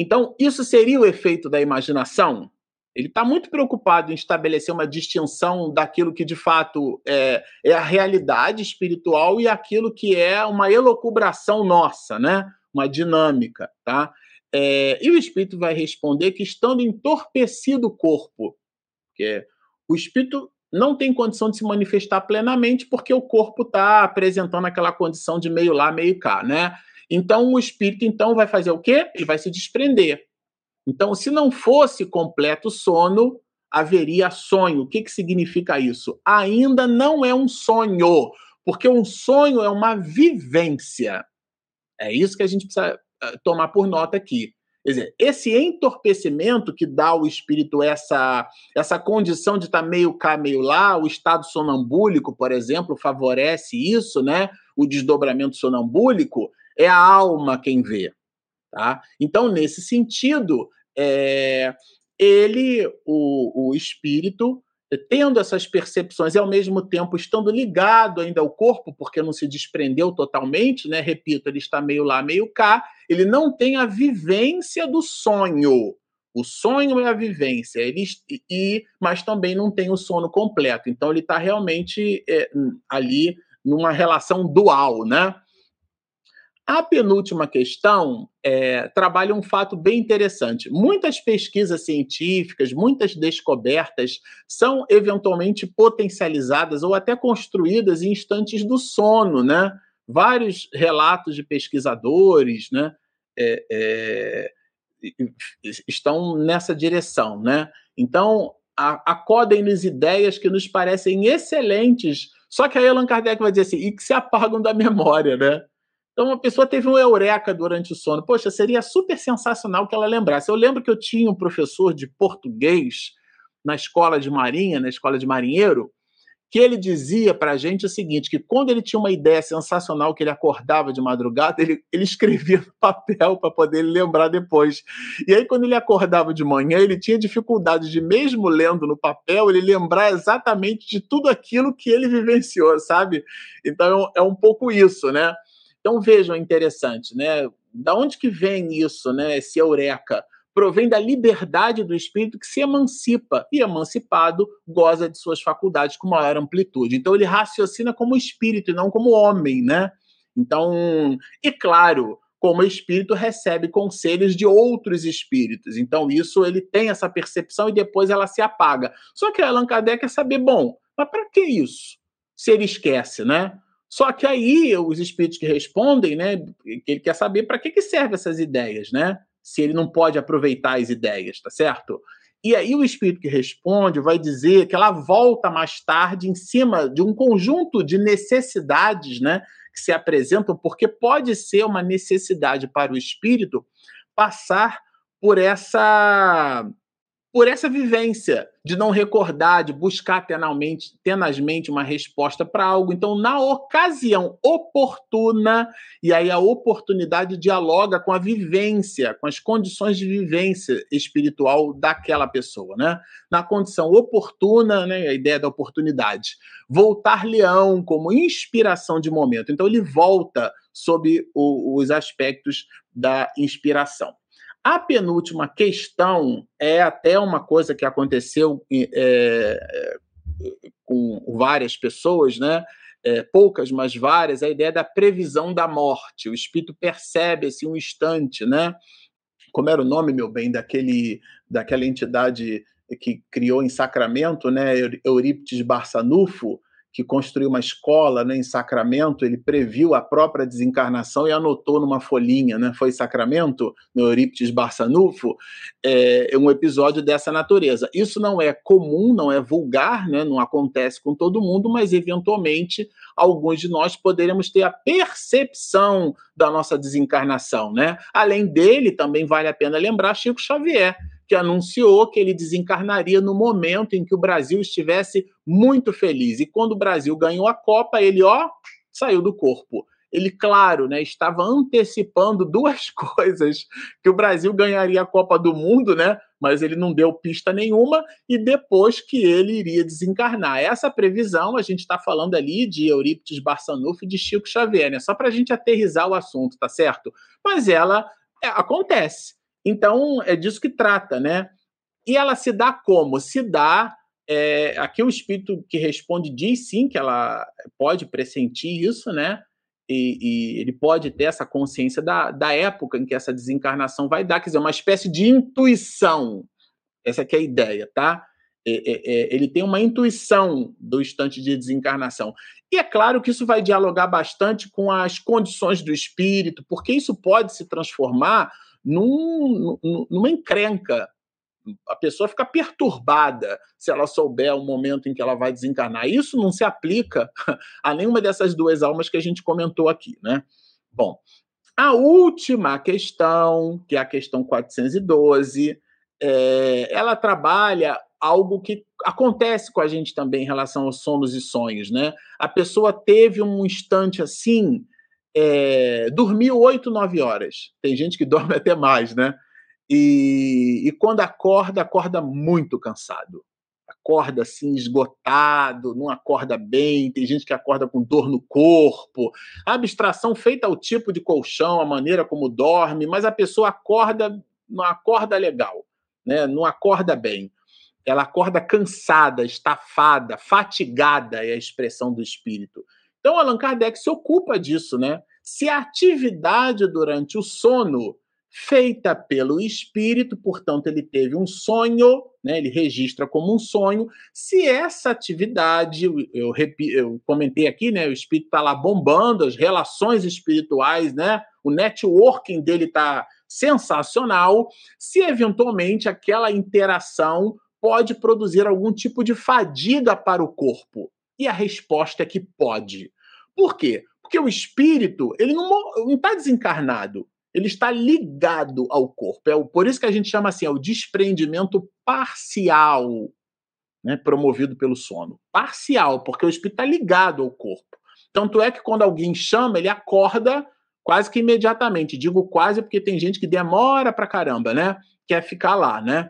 Então, isso seria o efeito da imaginação? Ele está muito preocupado em estabelecer uma distinção daquilo que de fato é, é, a realidade espiritual e aquilo que é uma elocubração nossa, né? uma dinâmica. Tá? É, e o espírito vai responder que estando entorpecido o corpo, que o espírito não tem condição de se manifestar plenamente porque o corpo está apresentando aquela condição de meio lá, meio cá, né? Então o espírito então vai fazer o quê? Ele vai se desprender. Então, se não fosse completo sono, haveria sonho. O que, que significa isso? Ainda não é um sonho, porque um sonho é uma vivência. É isso que a gente precisa tomar por nota aqui. Quer dizer, esse entorpecimento que dá ao espírito essa, essa condição de estar tá meio cá, meio lá, o estado sonambúlico, por exemplo, favorece isso, né? O desdobramento sonambúlico, é a alma quem vê. Tá? Então, nesse sentido, é, ele, o, o espírito, tendo essas percepções e ao mesmo tempo estando ligado ainda ao corpo, porque não se desprendeu totalmente, né? Repito, ele está meio lá, meio cá, ele não tem a vivência do sonho. O sonho é a vivência, ele, e, mas também não tem o sono completo. Então ele está realmente é, ali numa relação dual, né? A penúltima questão é, trabalha um fato bem interessante. Muitas pesquisas científicas, muitas descobertas são eventualmente potencializadas ou até construídas em instantes do sono, né? Vários relatos de pesquisadores, né? É, é, estão nessa direção, né? Então, acodem-nos ideias que nos parecem excelentes, só que aí Allan Kardec vai dizer assim, e que se apagam da memória, né? Então, uma pessoa teve um eureka durante o sono. Poxa, seria super sensacional que ela lembrasse. Eu lembro que eu tinha um professor de português na escola de marinha, na escola de marinheiro, que ele dizia para a gente o seguinte, que quando ele tinha uma ideia sensacional, que ele acordava de madrugada, ele, ele escrevia no papel para poder lembrar depois. E aí, quando ele acordava de manhã, ele tinha dificuldade de, mesmo lendo no papel, ele lembrar exatamente de tudo aquilo que ele vivenciou, sabe? Então, é um pouco isso, né? Então vejam, interessante, né? Da onde que vem isso, né? Esse eureka? Provém da liberdade do espírito que se emancipa e emancipado goza de suas faculdades com maior amplitude. Então ele raciocina como espírito e não como homem, né? Então, e claro, como espírito recebe conselhos de outros espíritos. Então, isso ele tem essa percepção e depois ela se apaga. Só que Allan Kardec quer saber, bom, mas para que isso? Se ele esquece, né? Só que aí os espíritos que respondem, né, que ele quer saber para que, que servem essas ideias, né? Se ele não pode aproveitar as ideias, tá certo? E aí o espírito que responde vai dizer que ela volta mais tarde em cima de um conjunto de necessidades, né, que se apresentam, porque pode ser uma necessidade para o espírito passar por essa por essa vivência de não recordar, de buscar tenalmente, tenazmente uma resposta para algo. Então, na ocasião oportuna, e aí a oportunidade dialoga com a vivência, com as condições de vivência espiritual daquela pessoa, né? Na condição oportuna, né, a ideia da oportunidade, voltar leão como inspiração de momento. Então, ele volta sob o, os aspectos da inspiração. A penúltima questão é até uma coisa que aconteceu é, com várias pessoas, né? É, poucas, mas várias, a ideia da previsão da morte. O espírito percebe assim, um instante, né? Como era o nome, meu bem, daquele, daquela entidade que criou em Sacramento, né? Eurípides Barçanufo, que construiu uma escola né, em Sacramento, ele previu a própria desencarnação e anotou numa folhinha, né, foi Sacramento, no Eurípides Barçanufo, é, um episódio dessa natureza. Isso não é comum, não é vulgar, né, não acontece com todo mundo, mas eventualmente alguns de nós poderemos ter a percepção da nossa desencarnação. Né? Além dele, também vale a pena lembrar Chico Xavier, que anunciou que ele desencarnaria no momento em que o Brasil estivesse muito feliz. E quando o Brasil ganhou a Copa, ele, ó, saiu do corpo. Ele, claro, né, estava antecipando duas coisas: que o Brasil ganharia a Copa do Mundo, né? Mas ele não deu pista nenhuma, e depois que ele iria desencarnar. Essa previsão, a gente está falando ali de Eurípides Barçanufo e de Chico Xavier, né? Só para a gente aterrizar o assunto, tá certo? Mas ela é, acontece. Então, é disso que trata, né? E ela se dá como? Se dá. É, aqui o espírito que responde diz sim que ela pode pressentir isso, né? E, e, ele pode ter essa consciência da, da época em que essa desencarnação vai dar, quer dizer, uma espécie de intuição. Essa é a ideia, tá? É, é, é, ele tem uma intuição do instante de desencarnação. E é claro que isso vai dialogar bastante com as condições do espírito, porque isso pode se transformar num, numa encrenca. A pessoa fica perturbada se ela souber o momento em que ela vai desencarnar. Isso não se aplica a nenhuma dessas duas almas que a gente comentou aqui, né? Bom, a última questão, que é a questão 412, é, ela trabalha algo que acontece com a gente também em relação aos sonos e sonhos, né? A pessoa teve um instante assim é, dormiu oito, nove horas. Tem gente que dorme até mais, né? E, e, quando acorda, acorda muito cansado. acorda assim esgotado, não acorda bem, tem gente que acorda com dor no corpo. A abstração feita ao tipo de colchão, a maneira como dorme, mas a pessoa acorda, não acorda legal, né? Não acorda bem. Ela acorda cansada, estafada, fatigada é a expressão do espírito. Então Allan Kardec se ocupa disso, né? Se a atividade durante o sono feita pelo espírito, portanto, ele teve um sonho, né, ele registra como um sonho. Se essa atividade, eu, eu, eu comentei aqui, né, o espírito está lá bombando, as relações espirituais, né, o networking dele está sensacional. Se eventualmente aquela interação pode produzir algum tipo de fadiga para o corpo. E a resposta é que pode. Por quê? Porque o espírito, ele não está desencarnado ele está ligado ao corpo. É por isso que a gente chama assim, é o desprendimento parcial, né, promovido pelo sono. Parcial, porque o espírito está ligado ao corpo. Tanto é que quando alguém chama, ele acorda quase que imediatamente. Digo quase porque tem gente que demora pra caramba, né? Quer ficar lá, né?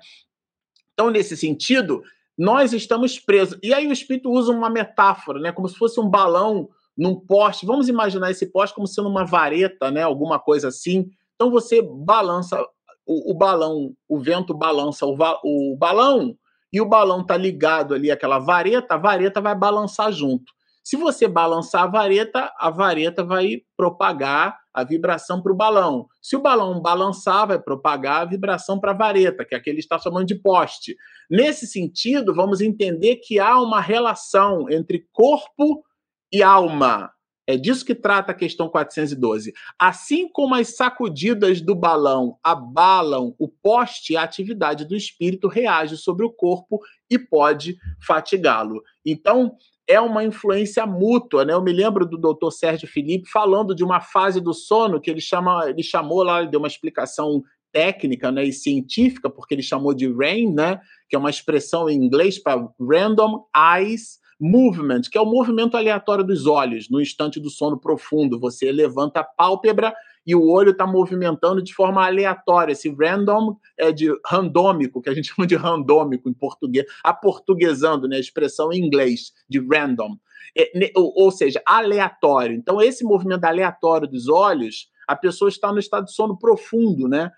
Então, nesse sentido, nós estamos presos. E aí o espírito usa uma metáfora, né? Como se fosse um balão num poste. Vamos imaginar esse poste como sendo uma vareta, né? Alguma coisa assim. Então você balança o, o balão, o vento balança o, o balão e o balão está ligado ali àquela vareta, a vareta vai balançar junto. Se você balançar a vareta, a vareta vai propagar a vibração para o balão. Se o balão balançar, vai propagar a vibração para a vareta, que é aquele está chamando de poste. Nesse sentido, vamos entender que há uma relação entre corpo e alma. É disso que trata a questão 412. Assim como as sacudidas do balão abalam o poste, a atividade do espírito reage sobre o corpo e pode fatigá-lo. Então, é uma influência mútua, né? Eu me lembro do Dr. Sérgio Felipe falando de uma fase do sono que ele chama, ele chamou lá, ele deu uma explicação técnica, né, e científica, porque ele chamou de RAIN, né, que é uma expressão em inglês para Random Eyes movement, que é o movimento aleatório dos olhos no instante do sono profundo. Você levanta a pálpebra e o olho está movimentando de forma aleatória. Esse random é de randômico, que a gente chama de randômico em português, aportuguesando, né, a expressão em inglês de random. É, ou, ou seja, aleatório. Então, esse movimento aleatório dos olhos, a pessoa está no estado de sono profundo, né?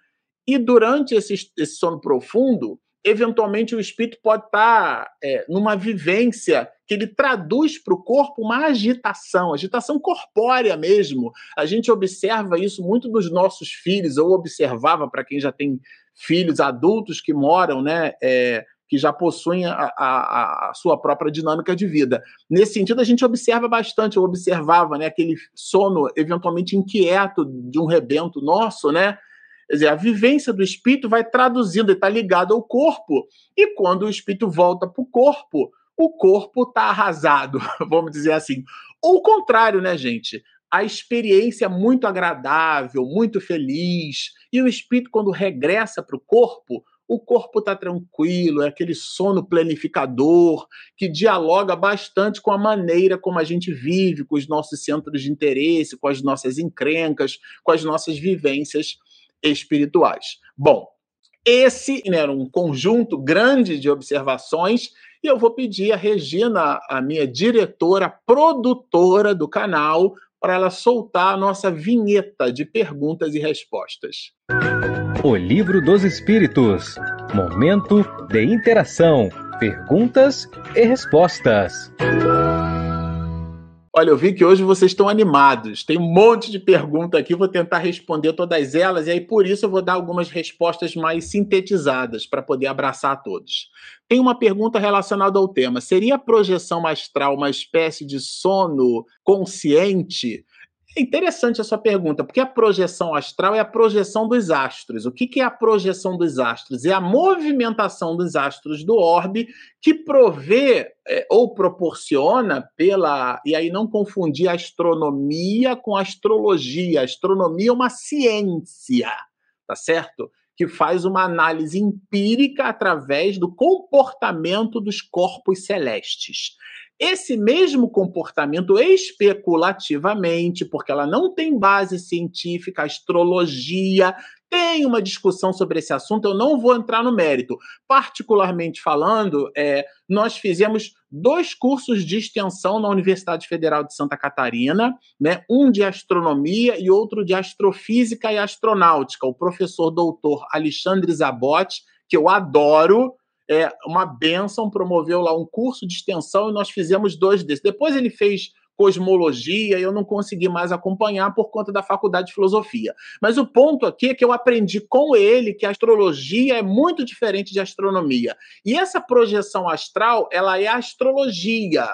E durante esse, esse sono profundo, eventualmente o espírito pode estar é, numa vivência que ele traduz para o corpo uma agitação, agitação corpórea mesmo. A gente observa isso muito dos nossos filhos, ou observava para quem já tem filhos adultos que moram, né? É, que já possuem a, a, a, sua própria dinâmica de vida. Nesse sentido, a gente observa bastante, eu observava né, aquele sono eventualmente inquieto de um rebento nosso, né? Quer dizer, a vivência do espírito vai traduzindo, está ligado ao corpo. E quando o espírito volta para o corpo, o corpo está arrasado, vamos dizer assim. Ou o contrário, né, gente? A experiência é muito agradável, muito feliz, e o espírito, quando regressa para o corpo, o corpo está tranquilo, é aquele sono planificador que dialoga bastante com a maneira como a gente vive, com os nossos centros de interesse, com as nossas encrencas, com as nossas vivências espirituais. Bom, esse era um conjunto grande de observações e eu vou pedir a Regina, a minha diretora, produtora do canal, para ela soltar a nossa vinheta de perguntas e respostas. O Livro dos Espíritos Momento de interação, perguntas e respostas. Olha, eu vi que hoje vocês estão animados. Tem um monte de pergunta aqui, vou tentar responder todas elas, e aí por isso eu vou dar algumas respostas mais sintetizadas para poder abraçar todos. Tem uma pergunta relacionada ao tema: seria a projeção astral uma espécie de sono consciente? É interessante essa pergunta, porque a projeção astral é a projeção dos astros. O que, é a projeção dos astros? É a movimentação dos astros do orbe que provê é, ou proporciona pela. E aí não confundir astronomia com astrologia. A astronomia é uma ciência, tá certo? Que faz uma análise empírica através do comportamento dos corpos celestes. Esse mesmo comportamento especulativamente, porque ela não tem base científica, astrologia, tem uma discussão sobre esse assunto, eu não vou entrar no mérito. Particularmente falando, é, nós fizemos dois cursos de extensão na Universidade Federal de Santa Catarina, né, um de astronomia e outro de astrofísica e astronáutica. O professor doutor Alexandre Zabotti, que eu adoro, é uma benção, promoveu lá um curso de extensão e nós fizemos dois desses. Depois ele fez cosmologia, eu não consegui mais acompanhar por conta da faculdade de filosofia. Mas o ponto aqui é que eu aprendi com ele que a astrologia é muito diferente de astronomia. E essa projeção astral, ela é astrologia.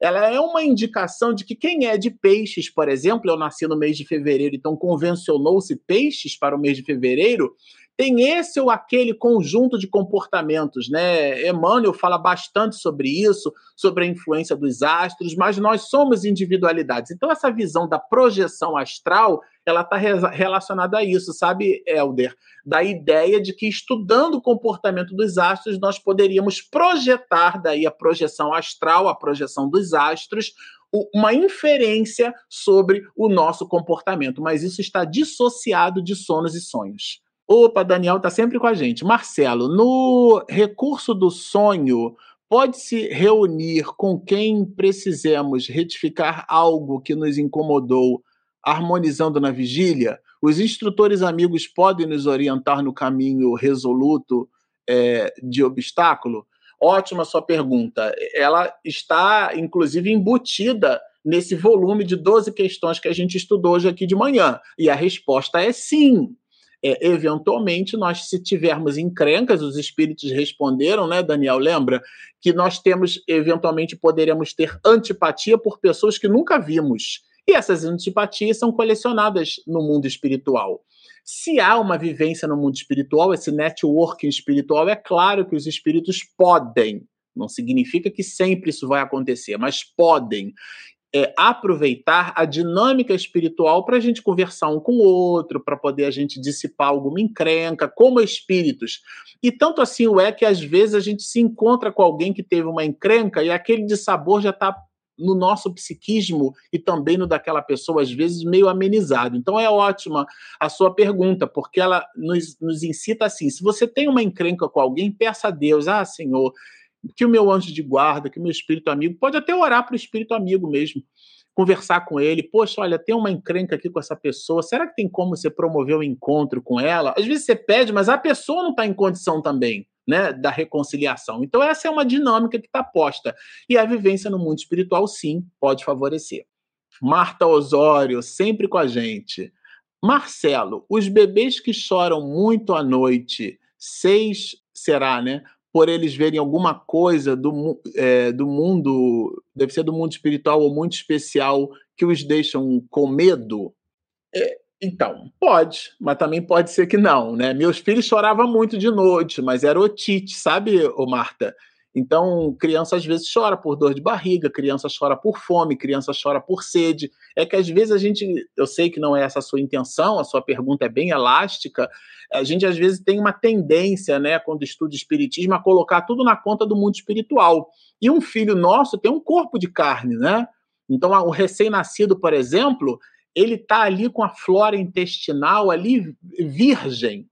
Ela é uma indicação de que quem é de peixes, por exemplo, eu nasci no mês de fevereiro, então convencionou-se peixes para o mês de fevereiro, tem esse ou aquele conjunto de comportamentos, né? Emmanuel fala bastante sobre isso, sobre a influência dos astros, mas nós somos individualidades. Então, essa visão da projeção astral, ela está relacionada a isso, sabe, Elder? Da ideia de que estudando o comportamento dos astros, nós poderíamos projetar daí a projeção astral, a projeção dos astros, uma inferência sobre o nosso comportamento, mas isso está dissociado de sonos e sonhos. Opa, Daniel está sempre com a gente. Marcelo, no recurso do sonho, pode-se reunir com quem precisemos retificar algo que nos incomodou, harmonizando na vigília? Os instrutores amigos podem nos orientar no caminho resoluto é, de obstáculo? Ótima sua pergunta. Ela está, inclusive, embutida nesse volume de 12 questões que a gente estudou hoje aqui de manhã. E a resposta é sim é, eventualmente, nós, se tivermos encrencas, os espíritos responderam, né, Daniel? Lembra? Que nós temos, eventualmente, poderemos ter antipatia por pessoas que nunca vimos. E essas antipatias são colecionadas no mundo espiritual. Se há uma vivência no mundo espiritual, esse networking espiritual, é claro que os espíritos podem, não significa que sempre isso vai acontecer, mas podem é, aproveitar a dinâmica espiritual para a gente conversar um com o outro, para poder a gente dissipar alguma encrenca, como espíritos. E tanto assim o é que às vezes a gente se encontra com alguém que teve uma encrenca e aquele dissabor já está no nosso psiquismo e também no daquela pessoa, às vezes, meio amenizado. Então é ótima a sua pergunta, porque ela nos, nos incita assim: se você tem uma encrenca com alguém, peça a Deus, ah, Senhor, que o meu anjo de guarda, que o meu espírito amigo, pode até orar para o espírito amigo mesmo, conversar com ele. Poxa, olha, tem uma encrenca aqui com essa pessoa, será que tem como você promover um encontro com ela? Às vezes você pede, mas a pessoa não está em condição também. Né, da reconciliação. Então, essa é uma dinâmica que está posta. E a vivência no mundo espiritual, sim, pode favorecer. Marta Osório, sempre com a gente. Marcelo, os bebês que choram muito à noite, seis será, né? Por eles verem alguma coisa do, é, do mundo, deve ser do mundo espiritual ou muito especial, que os deixam com medo? É, então, pode, mas também pode ser que não, né? Meus filhos choravam muito de noite, mas era otite, sabe, Marta? Então, criança às vezes chora por dor de barriga, criança chora por fome, criança chora por sede. É que às vezes a gente, eu sei que não é essa a sua intenção, a sua pergunta é bem elástica. A gente às vezes tem uma tendência, né, quando estuda espiritismo, a colocar tudo na conta do mundo espiritual. E um filho nosso tem um corpo de carne, né? Então, o recém-nascido, por exemplo, ele está ali com a flora intestinal ali virgem,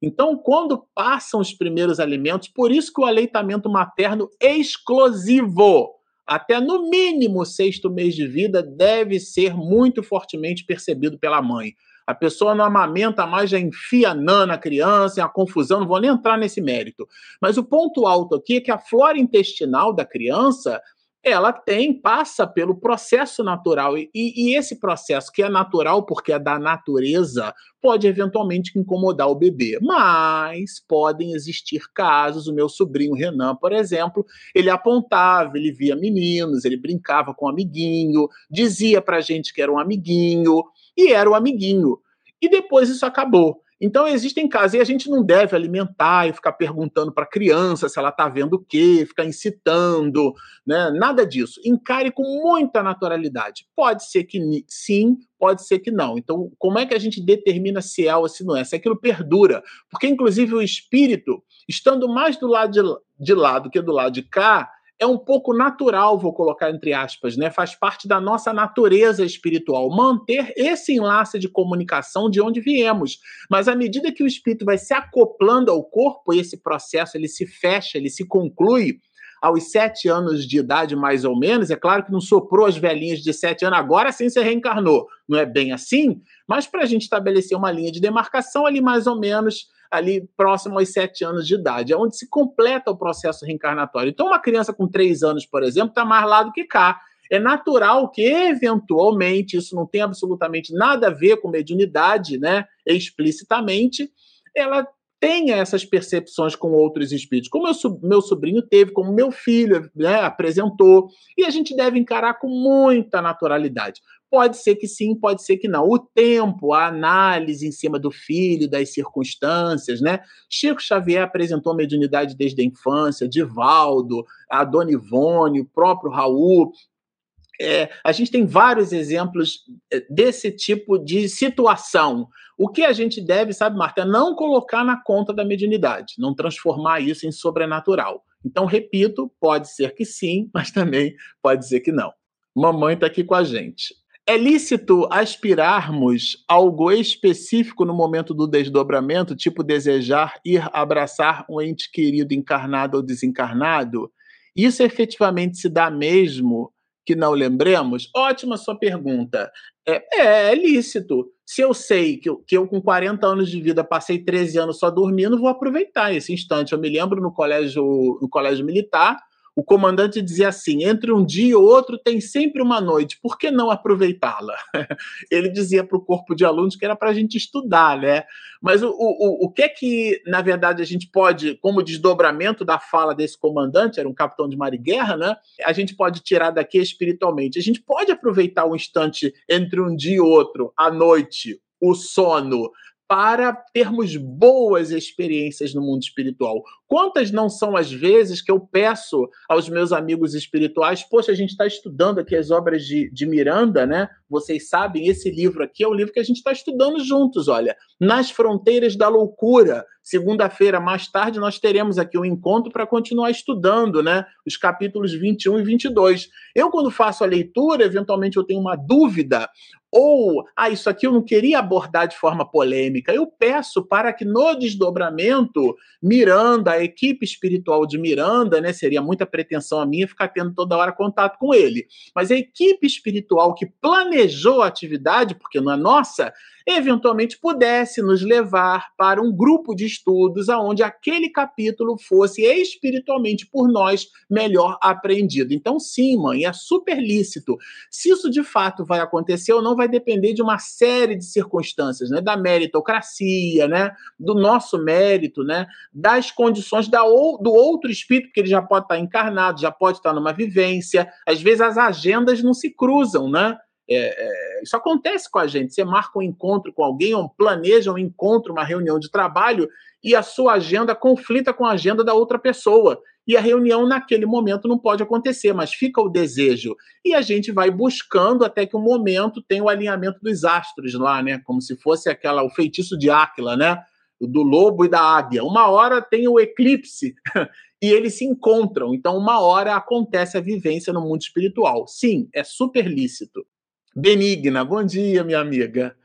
então, quando passam os primeiros alimentos, por isso que o aleitamento materno exclusivo, até no mínimo sexto mês de vida, deve ser muito fortemente percebido pela mãe. A pessoa não amamenta mais, já enfia nã na criança, é uma confusão, não vou nem entrar nesse mérito. Mas o ponto alto aqui é que a flora intestinal da criança ela tem, passa pelo processo natural. E, e, esse processo, que é natural porque é da natureza, pode eventualmente incomodar o bebê. Mas podem existir casos. O meu sobrinho Renan, por exemplo, ele apontava, ele via meninos, ele brincava com um amiguinho, dizia pra gente que era um amiguinho, e era o um amiguinho. E depois isso acabou. Então, existem casos, e a gente não deve alimentar e ficar perguntando para a criança se ela está vendo o quê, ficar incitando, né? nada disso. Encare com muita naturalidade. Pode ser que sim, pode ser que não. Então, como é que a gente determina se é ou se não é? Se aquilo perdura. Porque, inclusive, o espírito, estando mais do lado de, de lá do que do lado de cá, é um pouco natural, vou colocar entre aspas, né? Faz parte da nossa natureza espiritual manter esse enlace de comunicação de onde viemos. Mas à medida que o espírito vai se acoplando ao corpo, esse processo ele se fecha, ele se conclui aos sete anos de idade, mais ou menos. É claro que não soprou as velhinhas de sete anos, agora sim você reencarnou. Não é bem assim, mas para a gente estabelecer uma linha de demarcação ali, mais ou menos ali próximo aos sete anos de idade, é onde se completa o processo reencarnatório. Então, uma criança com três anos, por exemplo, está mais lá do que cá. É natural que, eventualmente, isso não tem absolutamente nada a ver com mediunidade, né? Explicitamente, ela tenha essas percepções com outros espíritos, como meu sobrinho teve, como meu filho né, apresentou, e a gente deve encarar com muita naturalidade. Pode ser que sim, pode ser que não. O tempo, a análise em cima do filho, das circunstâncias, né? Chico Xavier apresentou mediunidade desde a infância, Divaldo, a Dona Ivone, o próprio Raul. É, a gente tem vários exemplos é, desse tipo de situação. O que a gente deve, sabe, Marta, é não colocar na conta da mediunidade, não transformar isso em sobrenatural. Então, repito, pode ser que sim, mas também pode ser que não. Mamãe está aqui com a gente. É lícito aspirarmos algo específico no momento do desdobramento, tipo desejar ir abraçar um ente querido encarnado ou desencarnado? Isso efetivamente se dá mesmo que não lembremos? Ótima sua pergunta. É, é, é lícito. Se eu sei que eu, que eu, com 40 anos de vida, passei 13 anos só dormindo, vou aproveitar esse instante. Eu me lembro no colégio, no colégio militar, o comandante dizia assim: entre um dia e outro tem sempre uma noite, por que não aproveitá-la? Ele dizia para o corpo de alunos que era para a gente estudar, né? Mas o, o, o que é que, na verdade, a gente pode, como desdobramento da fala desse comandante, era um capitão de mar e guerra, né? A gente pode tirar daqui espiritualmente. A gente pode aproveitar um instante entre um dia e outro, a noite, o sono, para termos boas experiências no mundo espiritual. Quantas não são as vezes que eu peço aos meus amigos espirituais, poxa, a gente está estudando aqui as obras de, de Miranda, né? Vocês sabem, esse livro aqui é o livro que a gente está estudando juntos, olha. Nas Fronteiras da Loucura. Segunda-feira, mais tarde, nós teremos aqui um encontro para continuar estudando, né? Os capítulos 21 e 22. Eu, quando faço a leitura, eventualmente eu tenho uma dúvida, ou, ah, isso aqui eu não queria abordar de forma polêmica. Eu peço para que no desdobramento, Miranda, a equipe espiritual de Miranda, né, seria muita pretensão a minha ficar tendo toda hora contato com ele, mas a equipe espiritual que planejou a atividade, porque não é nossa, eventualmente pudesse nos levar para um grupo de estudos aonde aquele capítulo fosse espiritualmente por nós melhor aprendido. Então, sim, mãe, é super lícito. Se isso de fato vai acontecer ou não vai depender de uma série de circunstâncias, né? Da meritocracia, né? Do nosso mérito, né? Das condições da ou, do outro espírito, que ele já pode estar encarnado, já pode estar numa vivência. Às vezes as agendas não se cruzam, né? É, é, isso acontece com a gente. Você marca um encontro com alguém, ou planeja um encontro, uma reunião de trabalho, e a sua agenda conflita com a agenda da outra pessoa. E a reunião naquele momento não pode acontecer, mas fica o desejo. E a gente vai buscando até que o momento tem o alinhamento dos astros lá, né? Como se fosse aquela o feitiço de Áquila, né? Do lobo e da águia. Uma hora tem o eclipse e eles se encontram. Então, uma hora acontece a vivência no mundo espiritual. Sim, é super lícito. Benigna, bom dia, minha amiga.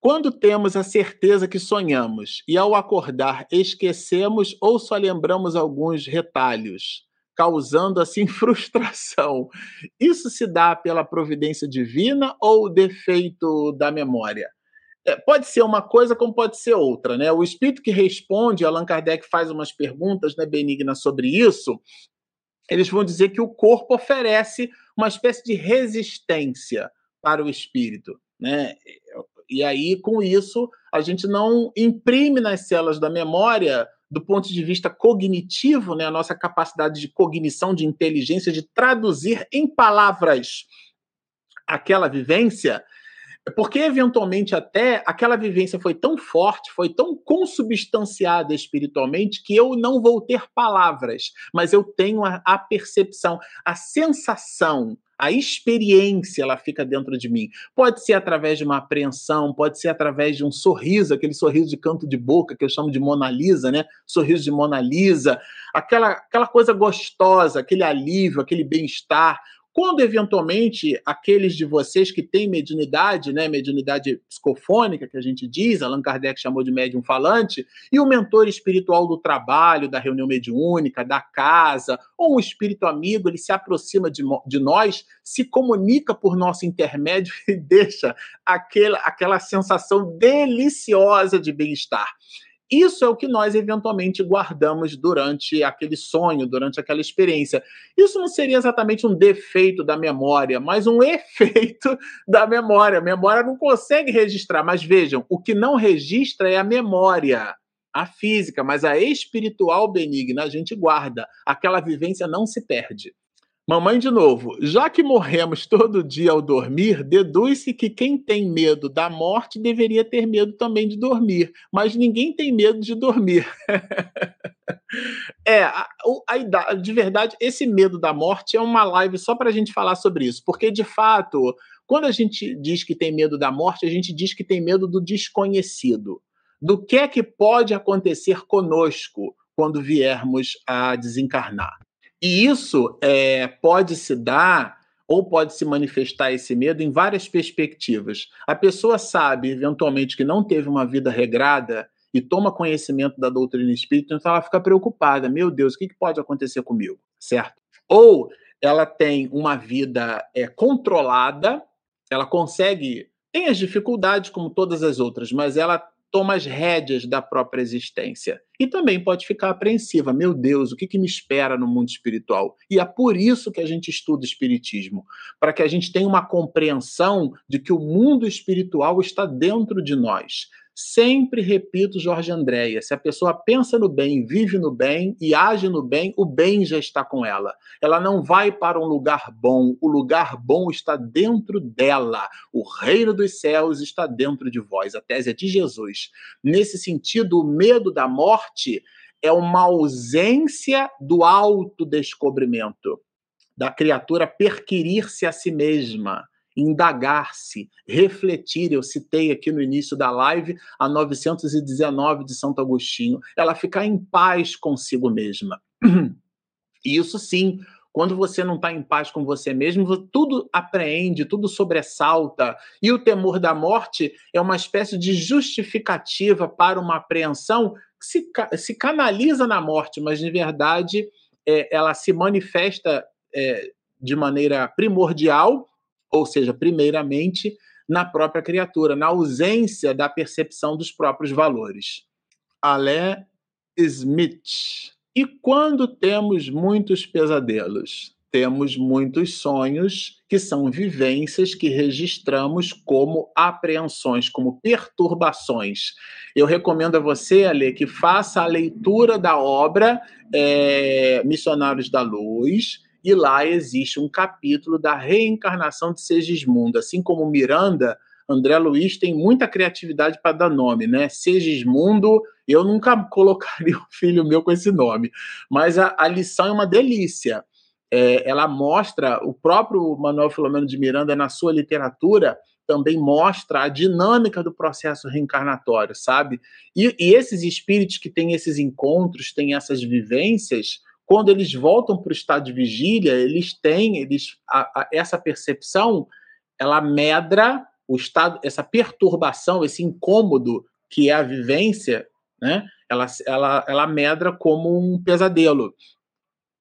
Quando temos a certeza que sonhamos e ao acordar esquecemos ou só lembramos alguns retalhos, causando assim frustração, isso se dá pela providência divina ou defeito da memória? É, pode ser uma coisa como pode ser outra, né? O espírito que responde, Allan Kardec faz umas perguntas, né, Benigna, sobre isso. Eles vão dizer que o corpo oferece uma espécie de resistência para o espírito, né? E aí, com isso, a gente não imprime nas células da memória, do ponto de vista cognitivo, né, a nossa capacidade de cognição, de inteligência, de traduzir em palavras aquela vivência, porque eventualmente até aquela vivência foi tão forte, foi tão consubstanciada espiritualmente, que eu não vou ter palavras, mas eu tenho a, a percepção, a sensação, a experiência ela fica dentro de mim. Pode ser através de uma apreensão, pode ser através de um sorriso, aquele sorriso de canto de boca que eu chamo de Mona Lisa, né? Sorriso de Mona Lisa, aquela, aquela coisa gostosa, aquele alívio, aquele bem-estar. Quando, eventualmente, aqueles de vocês que têm mediunidade, né, mediunidade psicofônica, que a gente diz, Allan Kardec chamou de médium falante, e o mentor espiritual do trabalho, da reunião mediúnica, da casa, ou um espírito amigo, ele se aproxima de, de nós, se comunica por nosso intermédio e deixa aquela, aquela sensação deliciosa de bem-estar. Isso é o que nós eventualmente guardamos durante aquele sonho, durante aquela experiência. Isso não seria exatamente um defeito da memória, mas um efeito da memória. A memória não consegue registrar, mas vejam, o que não registra é a memória a física, mas a espiritual benigna a gente guarda. Aquela vivência não se perde. Mamãe de novo, já que morremos todo dia ao dormir, deduz-se que quem tem medo da morte deveria ter medo também de dormir, mas ninguém tem medo de dormir. é, a, a, de verdade, esse medo da morte é uma live só para a gente falar sobre isso, porque de fato, quando a gente diz que tem medo da morte, a gente diz que tem medo do desconhecido, do que é que pode acontecer conosco quando viermos a desencarnar. E isso é, pode se dar ou pode se manifestar esse medo em várias perspectivas. A pessoa sabe, eventualmente, que não teve uma vida regrada e toma conhecimento da doutrina espírita, então ela fica preocupada: meu Deus, o que pode acontecer comigo? Certo? Ou ela tem uma vida é, controlada, ela consegue, tem as dificuldades como todas as outras, mas ela toma as rédeas da própria existência. E também pode ficar apreensiva. Meu Deus, o que, que me espera no mundo espiritual? E é por isso que a gente estuda Espiritismo para que a gente tenha uma compreensão de que o mundo espiritual está dentro de nós. Sempre repito, Jorge Andréia, se a pessoa pensa no bem, vive no bem e age no bem, o bem já está com ela. Ela não vai para um lugar bom, o lugar bom está dentro dela. O reino dos céus está dentro de vós. A tese é de Jesus. Nesse sentido, o medo da morte é uma ausência do autodescobrimento, da criatura perquirir-se a si mesma indagar-se, refletir. Eu citei aqui no início da live a 919 de Santo Agostinho. Ela ficar em paz consigo mesma. Isso sim, quando você não está em paz com você mesmo, tudo apreende, tudo sobressalta. E o temor da morte é uma espécie de justificativa para uma apreensão que se, se canaliza na morte, mas, de verdade, é, ela se manifesta é, de maneira primordial ou seja, primeiramente na própria criatura, na ausência da percepção dos próprios valores. Alé Smith. E quando temos muitos pesadelos? Temos muitos sonhos que são vivências que registramos como apreensões, como perturbações. Eu recomendo a você, Ale, que faça a leitura da obra é, Missionários da Luz, e lá existe um capítulo da reencarnação de Segismundo. Assim como Miranda, André Luiz tem muita criatividade para dar nome, né? Segismundo, eu nunca colocaria um filho meu com esse nome, mas a, a lição é uma delícia. É, ela mostra, o próprio Manuel Filomeno de Miranda, na sua literatura, também mostra a dinâmica do processo reencarnatório, sabe? E, e esses espíritos que têm esses encontros, têm essas vivências, quando eles voltam para o estado de vigília, eles têm eles, a, a, essa percepção, ela medra o estado, essa perturbação, esse incômodo que é a vivência, né? Ela, ela, ela medra como um pesadelo.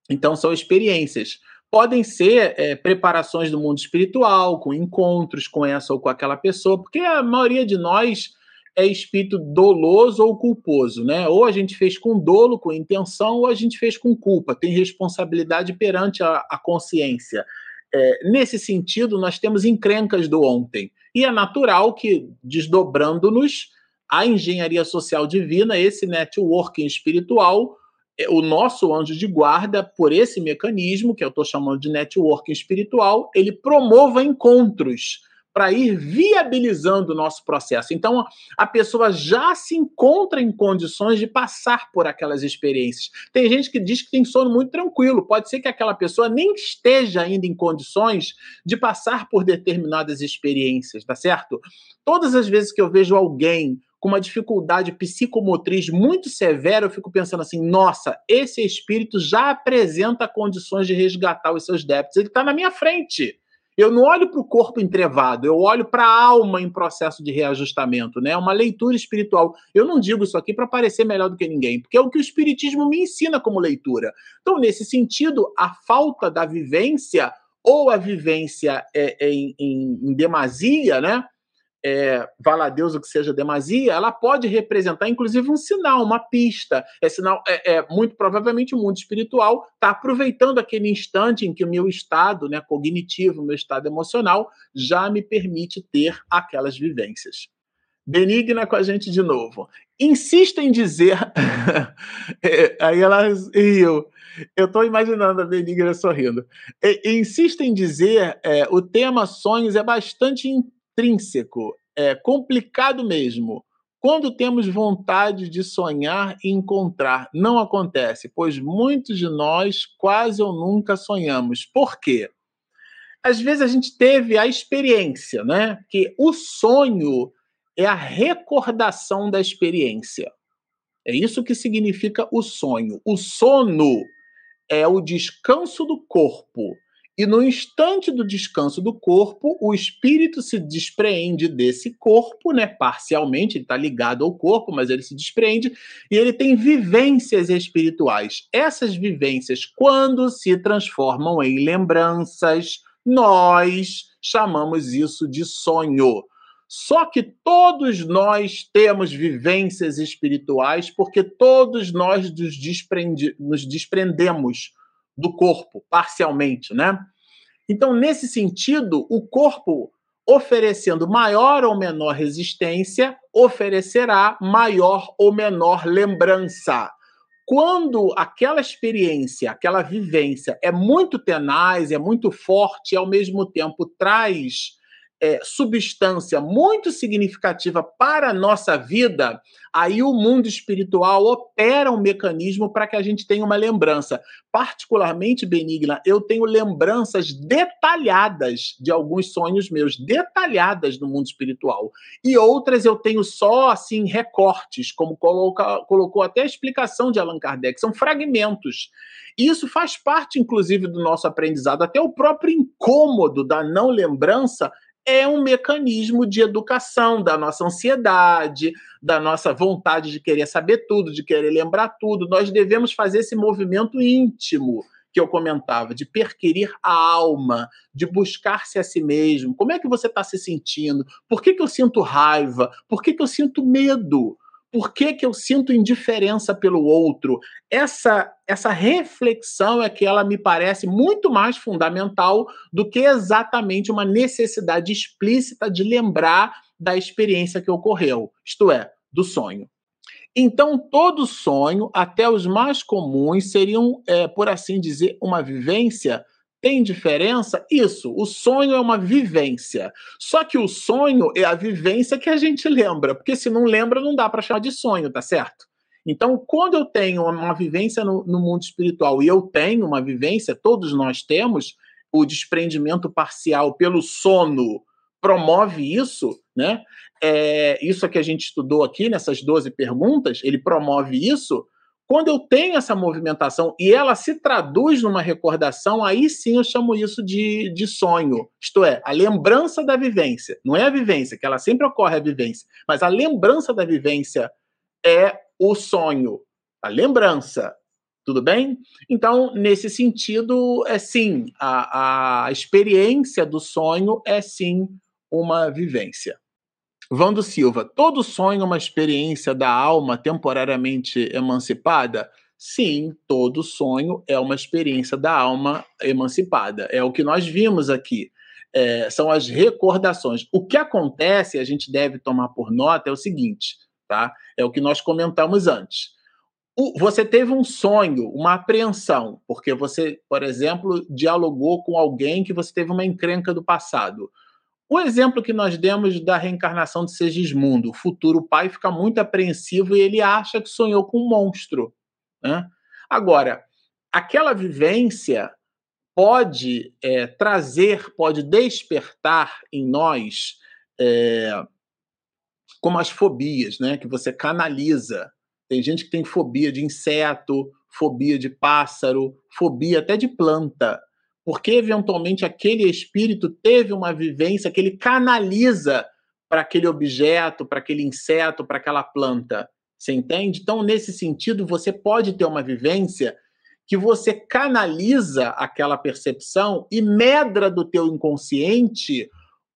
Então, são experiências. Podem ser é, preparações do mundo espiritual, com encontros com essa ou com aquela pessoa, porque a maioria de nós é espírito doloso ou culposo, né? Ou a gente fez com dolo, com intenção, ou a gente fez com culpa, tem responsabilidade perante a, a consciência. É, nesse sentido, nós temos encrencas do ontem. E é natural que, desdobrando-nos, a engenharia social divina, esse networking espiritual, é, o nosso anjo de guarda, por esse mecanismo, que eu estou chamando de networking espiritual, ele promova encontros para ir viabilizando o nosso processo. Então, a pessoa já se encontra em condições de passar por aquelas experiências. Tem gente que diz que tem sono muito tranquilo, pode ser que aquela pessoa nem esteja ainda em condições de passar por determinadas experiências, tá certo? Todas as vezes que eu vejo alguém com uma dificuldade psicomotriz muito severa, eu fico pensando assim: nossa, esse espírito já apresenta condições de resgatar os seus débitos, ele está na minha frente. Eu não olho para o corpo entrevado, eu olho para a alma em processo de reajustamento, né? Uma leitura espiritual. Eu não digo isso aqui para parecer melhor do que ninguém, porque é o que o espiritismo me ensina como leitura. Então, nesse sentido, a falta da vivência ou a vivência é, é em, em, em demasia, né? É, a Deus o que seja demasia, ela pode representar, inclusive, um sinal, uma pista. É sinal, é, é muito provavelmente o mundo espiritual está aproveitando aquele instante em que o meu estado né, cognitivo, meu estado emocional, já me permite ter aquelas vivências. Benigna com a gente de novo. Insista em dizer. É, aí ela riu. Eu estou imaginando a Benigna sorrindo. Insista em dizer: é, o tema sonhos é bastante intrínseco, é complicado mesmo. Quando temos vontade de sonhar e encontrar, não acontece, pois muitos de nós quase ou nunca sonhamos. Por quê? Às vezes a gente teve a experiência, né? Que o sonho é a recordação da experiência. É isso que significa o sonho. O sono é o descanso do corpo e no instante do descanso do corpo, o espírito se despreende desse corpo, né? Parcialmente, ele está ligado ao corpo, mas ele se despreende e ele tem vivências espirituais. Essas vivências, quando se transformam em lembranças, nós chamamos isso de sonho. Só que todos nós temos vivências espirituais, porque todos nós nos, nos desprendemos do corpo, parcialmente, né? Então, nesse sentido, o corpo oferecendo maior ou menor resistência, oferecerá maior ou menor lembrança. Quando aquela experiência, aquela vivência é muito tenaz, é muito forte e ao mesmo tempo traz é, substância muito significativa para a nossa vida, aí o mundo espiritual opera um mecanismo para que a gente tenha uma lembrança. Particularmente, Benigna, eu tenho lembranças detalhadas de alguns sonhos meus, detalhadas no mundo espiritual. E outras eu tenho só, assim, recortes, como coloca, colocou até a explicação de Allan Kardec, são fragmentos. E isso faz parte, inclusive, do nosso aprendizado. Até o próprio incômodo da não lembrança é um mecanismo de educação da nossa ansiedade, da nossa vontade de querer saber tudo, de querer lembrar tudo. Nós devemos fazer esse movimento íntimo que eu comentava, de perquirir a alma, de buscar-se a si mesmo. Como é que você está se sentindo? Por que, que eu sinto raiva? Por que, que eu sinto medo? Por que, que eu sinto indiferença pelo outro? Essa, essa reflexão é que ela me parece muito mais fundamental do que exatamente uma necessidade explícita de lembrar da experiência que ocorreu, isto é, do sonho. Então, todo sonho, até os mais comuns, seriam, é, por assim dizer, uma vivência tem diferença? Isso, o sonho é uma vivência. Só que o sonho é a vivência que a gente lembra, porque se não lembra, não dá para chamar de sonho, tá certo? Então, quando eu tenho uma vivência no, no, mundo espiritual e eu tenho uma vivência, todos nós temos, o desprendimento parcial pelo sono promove isso, né? É, isso que a gente estudou aqui nessas 12 perguntas, ele promove isso. Quando eu tenho essa movimentação e ela se traduz numa recordação, aí sim eu chamo isso de, de sonho. Isto é, a lembrança da vivência. Não é a vivência, que ela sempre ocorre a vivência, mas a lembrança da vivência é o sonho. A lembrança. Tudo bem? Então, nesse sentido, é sim, a, a experiência do sonho é sim uma vivência. Vando Silva, todo sonho é uma experiência da alma temporariamente emancipada? Sim, todo sonho é uma experiência da alma emancipada. É o que nós vimos aqui. É, são as recordações. O que acontece, a gente deve tomar por nota, é o seguinte, tá? É o que nós comentamos antes. O, você teve um sonho, uma apreensão, porque você, por exemplo, dialogou com alguém que você teve uma encrenca do passado o exemplo que nós demos da reencarnação de Segismundo, o futuro pai fica muito apreensivo e ele acha que sonhou com um monstro. Né? Agora, aquela vivência pode é, trazer, pode despertar em nós é, como as fobias, né? Que você canaliza. Tem gente que tem fobia de inseto, fobia de pássaro, fobia até de planta porque eventualmente aquele espírito teve uma vivência que ele canaliza para aquele objeto, para aquele inseto, para aquela planta. Você entende? Então, nesse sentido, você pode ter uma vivência que você canaliza aquela percepção e medra do teu inconsciente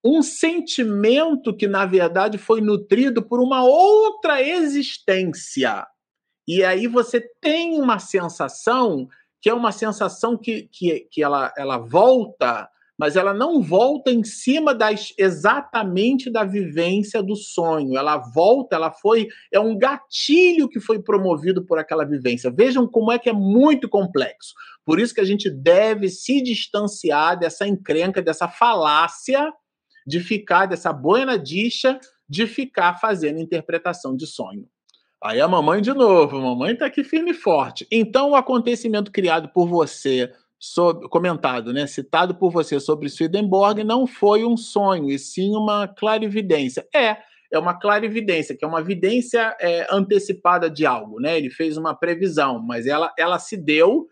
um sentimento que, na verdade, foi nutrido por uma outra existência. E aí você tem uma sensação que é uma sensação que, que, que ela, ela volta, mas ela não volta em cima das exatamente da vivência do sonho. Ela volta, ela foi, é um gatilho que foi promovido por aquela vivência. Vejam como é que é muito complexo. Por isso que a gente deve se distanciar dessa encrenca, dessa falácia de ficar, dessa boina dicha de ficar fazendo interpretação de sonho. Aí a mamãe de novo, a mamãe está aqui firme e forte. Então, o acontecimento criado por você, sobre, comentado, né, citado por você sobre Swedenborg, não foi um sonho, e sim uma clarividência. É, é uma clarividência, que é uma vidência é, antecipada de algo, né? Ele fez uma previsão, mas ela, ela se deu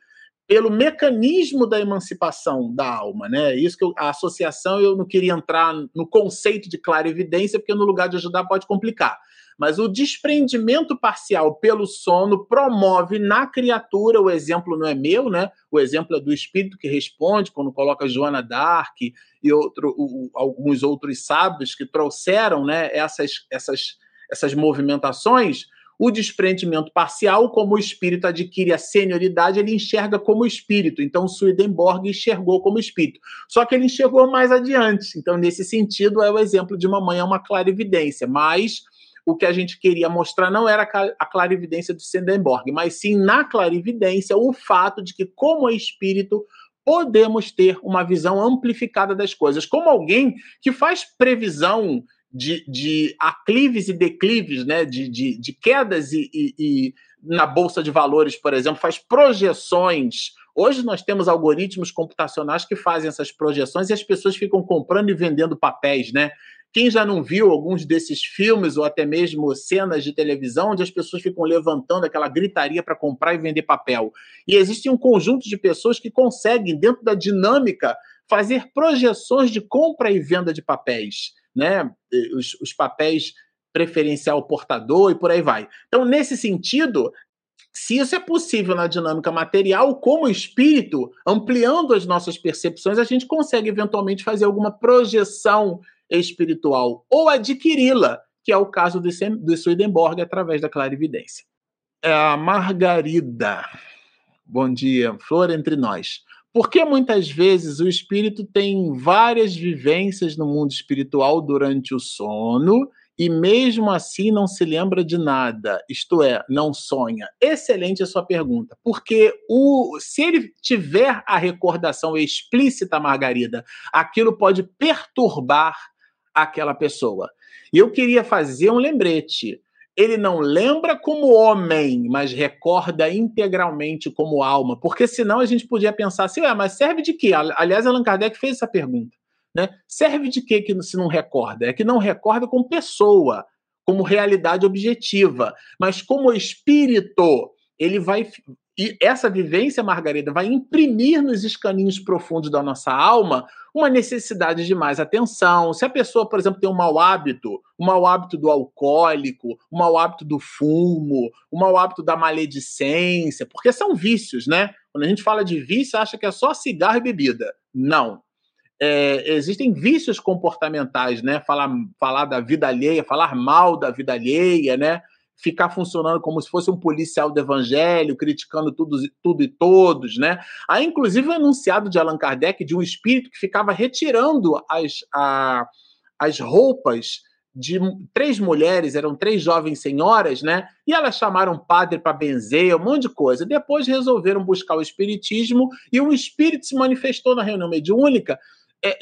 pelo mecanismo da emancipação da alma, né? Isso que eu, a associação eu não queria entrar no conceito de clarividência, porque no lugar de ajudar pode complicar. Mas o desprendimento parcial pelo sono promove na criatura, o exemplo não é meu, né? O exemplo é do espírito que responde quando coloca Joana Dark e outro, o, alguns outros sábios que trouxeram, né, essas, essas, essas movimentações. O desprendimento parcial, como o espírito adquire a senioridade, ele enxerga como espírito. Então, Swedenborg enxergou como espírito. Só que ele enxergou mais adiante. Então, nesse sentido, é o exemplo de uma mãe, é uma clarividência. Mas o que a gente queria mostrar não era a clarividência do Swedenborg, mas sim na clarividência o fato de que, como espírito, podemos ter uma visão amplificada das coisas. Como alguém que faz previsão de, de aclives e declives, né, de, de, de quedas e, e, e na Bolsa de Valores, por exemplo, faz projeções. Hoje nós temos algoritmos computacionais que fazem essas projeções e as pessoas ficam comprando e vendendo papéis, né? Quem já não viu alguns desses filmes ou até mesmo cenas de televisão onde as pessoas ficam levantando aquela gritaria para comprar e vender papel? E existe um conjunto de pessoas que conseguem, dentro da dinâmica, fazer projeções de compra e venda de papéis, né? Os, os papéis preferencial portador e por aí vai. Então, nesse sentido, se isso é possível na dinâmica material, como espírito, ampliando as nossas percepções, a gente consegue eventualmente fazer alguma projeção espiritual ou adquiri-la, que é o caso do Swedenborg através da clarividência. É a Margarida. Bom dia, flor entre nós. Por que muitas vezes o espírito tem várias vivências no mundo espiritual durante o sono e mesmo assim não se lembra de nada, isto é, não sonha? Excelente a sua pergunta, porque o, se ele tiver a recordação explícita, Margarida, aquilo pode perturbar aquela pessoa. E eu queria fazer um lembrete. Ele não lembra como homem, mas recorda integralmente como alma. Porque senão a gente podia pensar assim, ué, mas serve de quê? Aliás, Allan Kardec fez essa pergunta. Né? Serve de quê que se não recorda? É que não recorda como pessoa, como realidade objetiva. Mas como espírito, ele vai e essa vivência, Margarida, vai imprimir nos escaninhos profundos da nossa alma uma necessidade de mais atenção. Se a pessoa, por exemplo, tem um mau hábito, um mau hábito do alcoólico, um mau hábito do fumo, um mau hábito da maledicência, porque são vícios, né? Quando a gente fala de vício, acha que é só cigarro e bebida. Não. É, existem vícios comportamentais, né? Falar, falar da vida alheia, falar mal da vida alheia, né? Ficar funcionando como se fosse um policial do evangelho, criticando tudo, tudo e todos, né? Há inclusive um enunciado de Allan Kardec de um espírito que ficava retirando as, a, as roupas de três mulheres, eram três jovens senhoras, né? E elas chamaram padre para benzer, um monte de coisa. Depois resolveram buscar o espiritismo e um espírito se manifestou na reunião mediúnica é,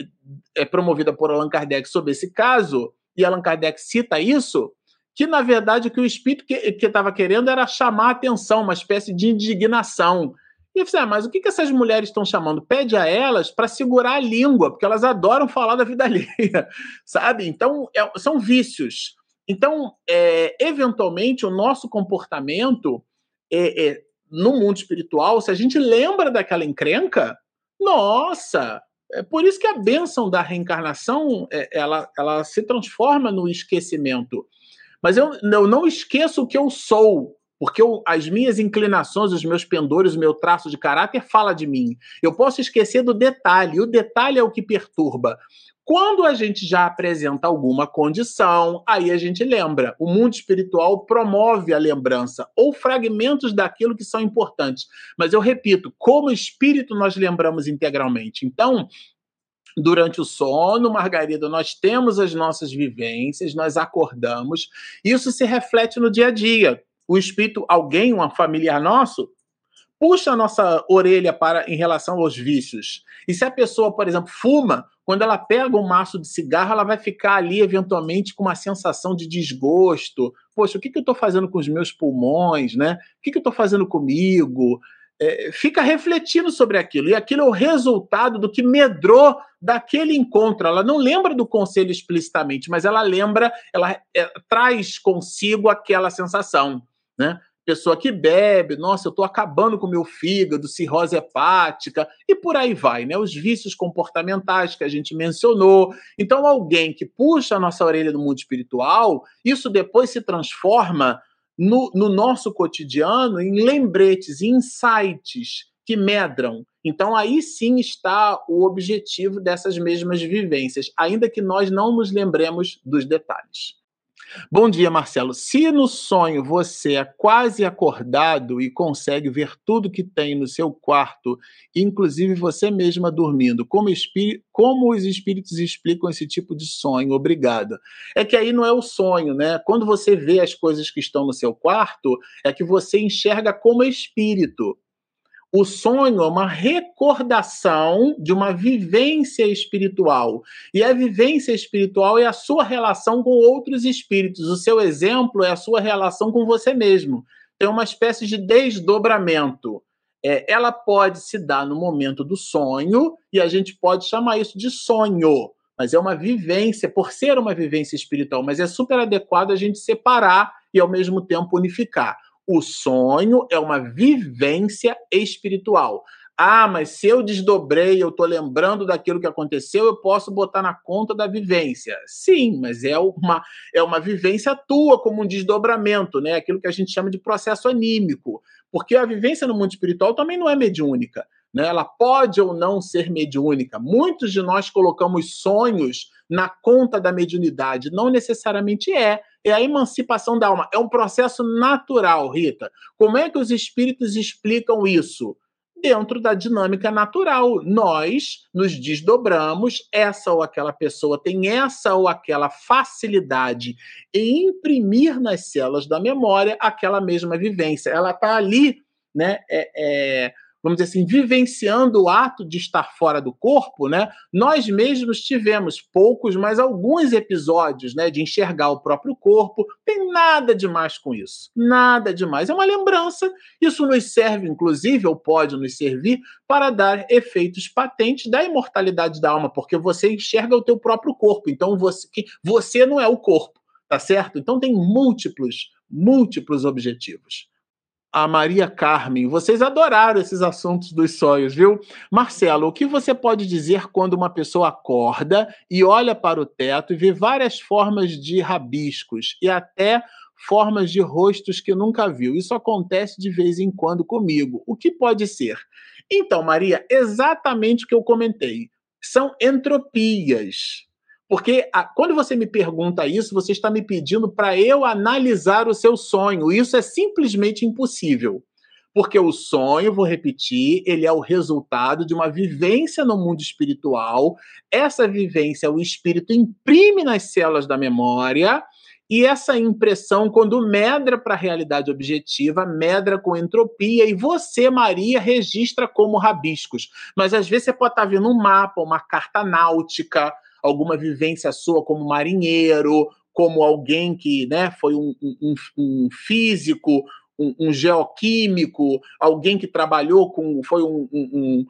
é promovida por Allan Kardec sobre esse caso, e Allan Kardec cita isso, que na verdade o que o espírito que estava que querendo era chamar a atenção, uma espécie de indignação. E eu falei, ah, mas o que, que essas mulheres estão chamando? Pede a elas para segurar a língua, porque elas adoram falar da vida alheia, sabe? Então, é, são vícios. Então, é, eventualmente, o nosso comportamento é, é, no mundo espiritual, se a gente lembra daquela encrenca, nossa! É por isso que a bênção da reencarnação é, ela, ela se transforma no esquecimento. Mas eu, eu não esqueço o que eu sou, porque eu, as minhas inclinações, os meus pendores, o meu traço de caráter fala de mim. Eu posso esquecer do detalhe, o detalhe é o que perturba. Quando a gente já apresenta alguma condição, aí a gente lembra. O mundo espiritual promove a lembrança ou fragmentos daquilo que são importantes. Mas eu repito, como espírito nós lembramos integralmente. Então, durante o sono, Margarida, nós temos as nossas vivências, nós acordamos, isso se reflete no dia a dia. O espírito, alguém, um familiar nosso, puxa a nossa orelha para em relação aos vícios. E se a pessoa, por exemplo, fuma, quando ela pega um maço de cigarro, ela vai ficar ali, eventualmente, com uma sensação de desgosto. Poxa, o que, que eu estou fazendo com os meus pulmões, né? O que, que eu estou fazendo comigo? É, fica refletindo sobre aquilo. E aquilo é o resultado do que medrou daquele encontro. Ela não lembra do conselho explicitamente, mas ela lembra, ela é, traz consigo aquela sensação. Né? pessoa que bebe, nossa, eu estou acabando com meu fígado, cirrose hepática, e por aí vai, né? Os vícios comportamentais que a gente mencionou. Então, alguém que puxa a nossa orelha do mundo espiritual, isso depois se transforma no, no nosso cotidiano em lembretes, em insights que medram. Então, aí sim está o objetivo dessas mesmas vivências, ainda que nós não nos lembremos dos detalhes. Bom dia, Marcelo. Se no sonho você é quase acordado e consegue ver tudo que tem no seu quarto, inclusive você mesma dormindo, como, como os espíritos explicam esse tipo de sonho? Obrigada. É que aí não é o sonho, né? Quando você vê as coisas que estão no seu quarto, é que você enxerga como espírito. O sonho é uma recordação de uma vivência espiritual. E a vivência espiritual é a sua relação com outros espíritos. O seu exemplo é a sua relação com você mesmo. Tem uma espécie de desdobramento. É, ela pode se dar no momento do sonho, e a gente pode chamar isso de sonho. Mas é uma vivência, por ser uma vivência espiritual, mas é super adequado a gente separar e ao mesmo tempo unificar. O sonho é uma vivência espiritual. Ah, mas se eu desdobrei, eu estou lembrando daquilo que aconteceu, eu posso botar na conta da vivência. Sim, mas é uma, é uma vivência tua, como um desdobramento, né? Aquilo que a gente chama de processo anímico. Porque a vivência no mundo espiritual também não é mediúnica. Né? Ela pode ou não ser mediúnica. Muitos de nós colocamos sonhos na conta da mediunidade. Não necessariamente é é a emancipação da alma. É um processo natural, Rita. Como é que os espíritos explicam isso? Dentro da dinâmica natural. Nós nos desdobramos, essa ou aquela pessoa tem essa ou aquela facilidade em imprimir nas células da memória aquela mesma vivência. Ela está ali, né? É, é vamos dizer assim, vivenciando o ato de estar fora do corpo, né? Nós mesmos tivemos poucos, mas alguns episódios, né, de enxergar o próprio corpo. Tem nada demais com isso. Nada demais. É uma lembrança. Isso nos serve, inclusive, ou pode nos servir para dar efeitos patentes da imortalidade da alma, porque você enxerga o teu próprio corpo. Então você, você não é o corpo, tá certo? Então tem múltiplos, múltiplos objetivos a Maria Carmen. Vocês adoraram esses assuntos dos sonhos, viu? Marcelo, o que você pode dizer quando uma pessoa acorda e olha para o teto e vê várias formas de rabiscos e até formas de rostos que nunca viu? Isso acontece de vez em quando comigo. O que pode ser? Então, Maria, exatamente o que eu comentei. São entropias. Porque a, quando você me pergunta isso, você está me pedindo para eu analisar o seu sonho. Isso é simplesmente impossível. Porque o sonho, vou repetir, ele é o resultado de uma vivência no mundo espiritual. Essa vivência o espírito imprime nas células da memória E essa impressão, quando medra para a realidade objetiva, medra com entropia, e você, Maria, registra como rabiscos. Mas às vezes você pode estar tá vendo um mapa, uma carta náutica, alguma vivência sua como marinheiro, como alguém que né, foi um, um, um físico, um, um, geoquímico, alguém que trabalhou com. foi um,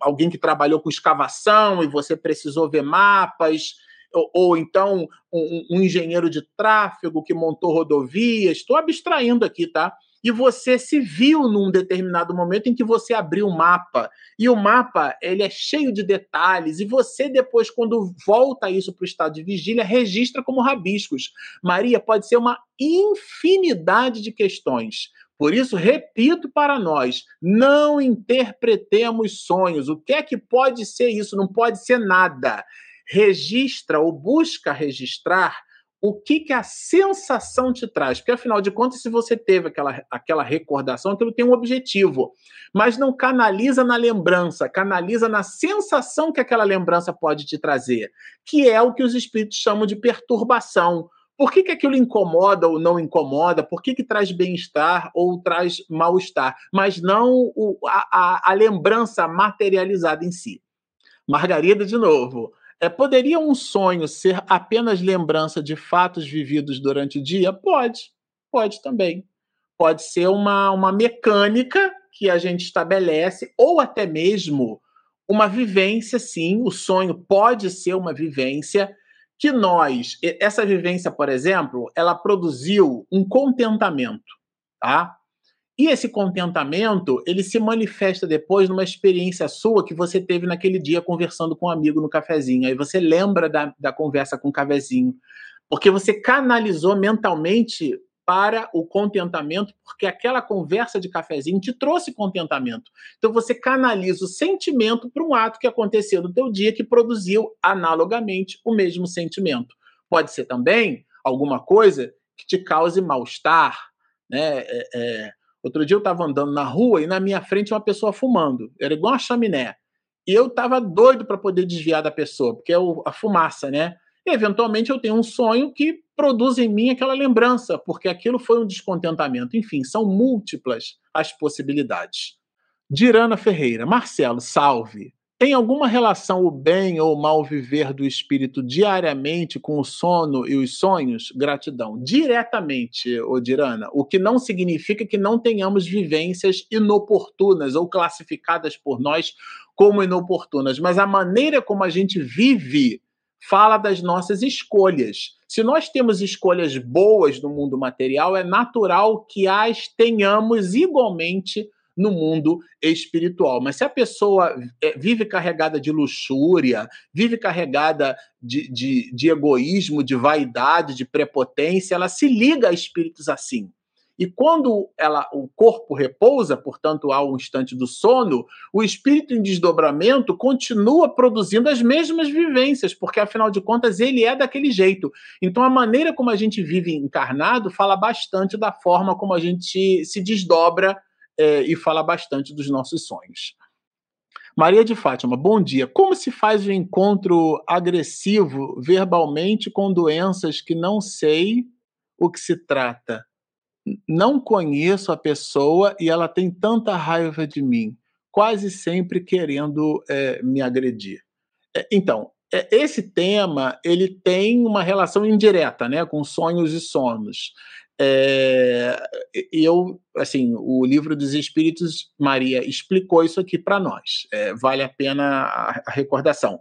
alguém que trabalhou com escavação e você precisou ver mapas ou, ou então um, um, engenheiro de tráfego que montou rodovias. Estou abstraindo aqui, tá? E você se viu num determinado momento em que você abriu o mapa. E o mapa ele é cheio de detalhes. E você, depois, quando volta isso para o estado de vigília, registra como rabiscos. Maria, pode ser uma infinidade de questões. Por isso, repito para nós: não interpretemos sonhos. O que é que pode ser isso? Não pode ser nada registra ou busca registrar o que, que a sensação te traz. Porque, afinal de contas, se você teve aquela, aquela recordação, aquilo tem um objetivo. Mas não canaliza na lembrança, canaliza na sensação que aquela lembrança pode te trazer, que é o que os espíritos chamam de perturbação. Por que, que aquilo incomoda ou não incomoda? Por que, que traz bem-estar ou traz mal-estar? Mas não o, a, a, a lembrança materializada em si. Margarida, de novo. É, poderia um sonho ser apenas lembrança de fatos vividos durante o dia? Pode, pode também. Pode ser uma, uma mecânica que a gente estabelece, ou até mesmo uma vivência, sim. O sonho pode ser uma vivência que nós, essa vivência, por exemplo, ela produziu um contentamento, tá? E esse contentamento, ele se manifesta depois numa experiência sua que você teve naquele dia conversando com um amigo no cafezinho. Aí você lembra da, da conversa com o cafezinho. Porque você canalizou mentalmente para o contentamento, porque aquela conversa de cafezinho te trouxe contentamento. Então você canaliza o sentimento para um ato que aconteceu no teu dia que produziu analogamente o mesmo sentimento. Pode ser também alguma coisa que te cause mal-estar, né? É, é, Outro dia eu estava andando na rua e na minha frente uma pessoa fumando. Era igual uma chaminé. E eu estava doido para poder desviar da pessoa, porque é a fumaça, né? E eventualmente eu tenho um sonho que produz em mim aquela lembrança, porque aquilo foi um descontentamento. Enfim, são múltiplas as possibilidades. Dirana Ferreira, Marcelo, salve. Tem alguma relação o bem ou o mal viver do espírito diariamente com o sono e os sonhos? Gratidão. Diretamente, Odirana, o que não significa que não tenhamos vivências inoportunas ou classificadas por nós como inoportunas, mas a maneira como a gente vive fala das nossas escolhas. Se nós temos escolhas boas no mundo material, é natural que as tenhamos igualmente no mundo espiritual. Mas se a pessoa é, vive carregada de luxúria, vive carregada de, de, de egoísmo, de vaidade, de prepotência, ela se liga a espíritos assim. E quando ela, o corpo repousa, portanto, há um instante do sono, o espírito em desdobramento continua produzindo as mesmas vivências, porque afinal de contas ele é daquele jeito. Então a maneira como a gente vive encarnado fala bastante da forma como a gente se desdobra é, e fala bastante dos nossos sonhos. Maria de Fátima, bom dia. Como se faz o encontro agressivo verbalmente com doenças que não sei o que se trata? Não conheço a pessoa e ela tem tanta raiva de mim, quase sempre querendo é, me agredir. É, então, é, esse tema ele tem uma relação indireta, né, com sonhos e sonos. É, eu, assim, o livro dos Espíritos, Maria explicou isso aqui para nós. É, vale a pena a, a recordação.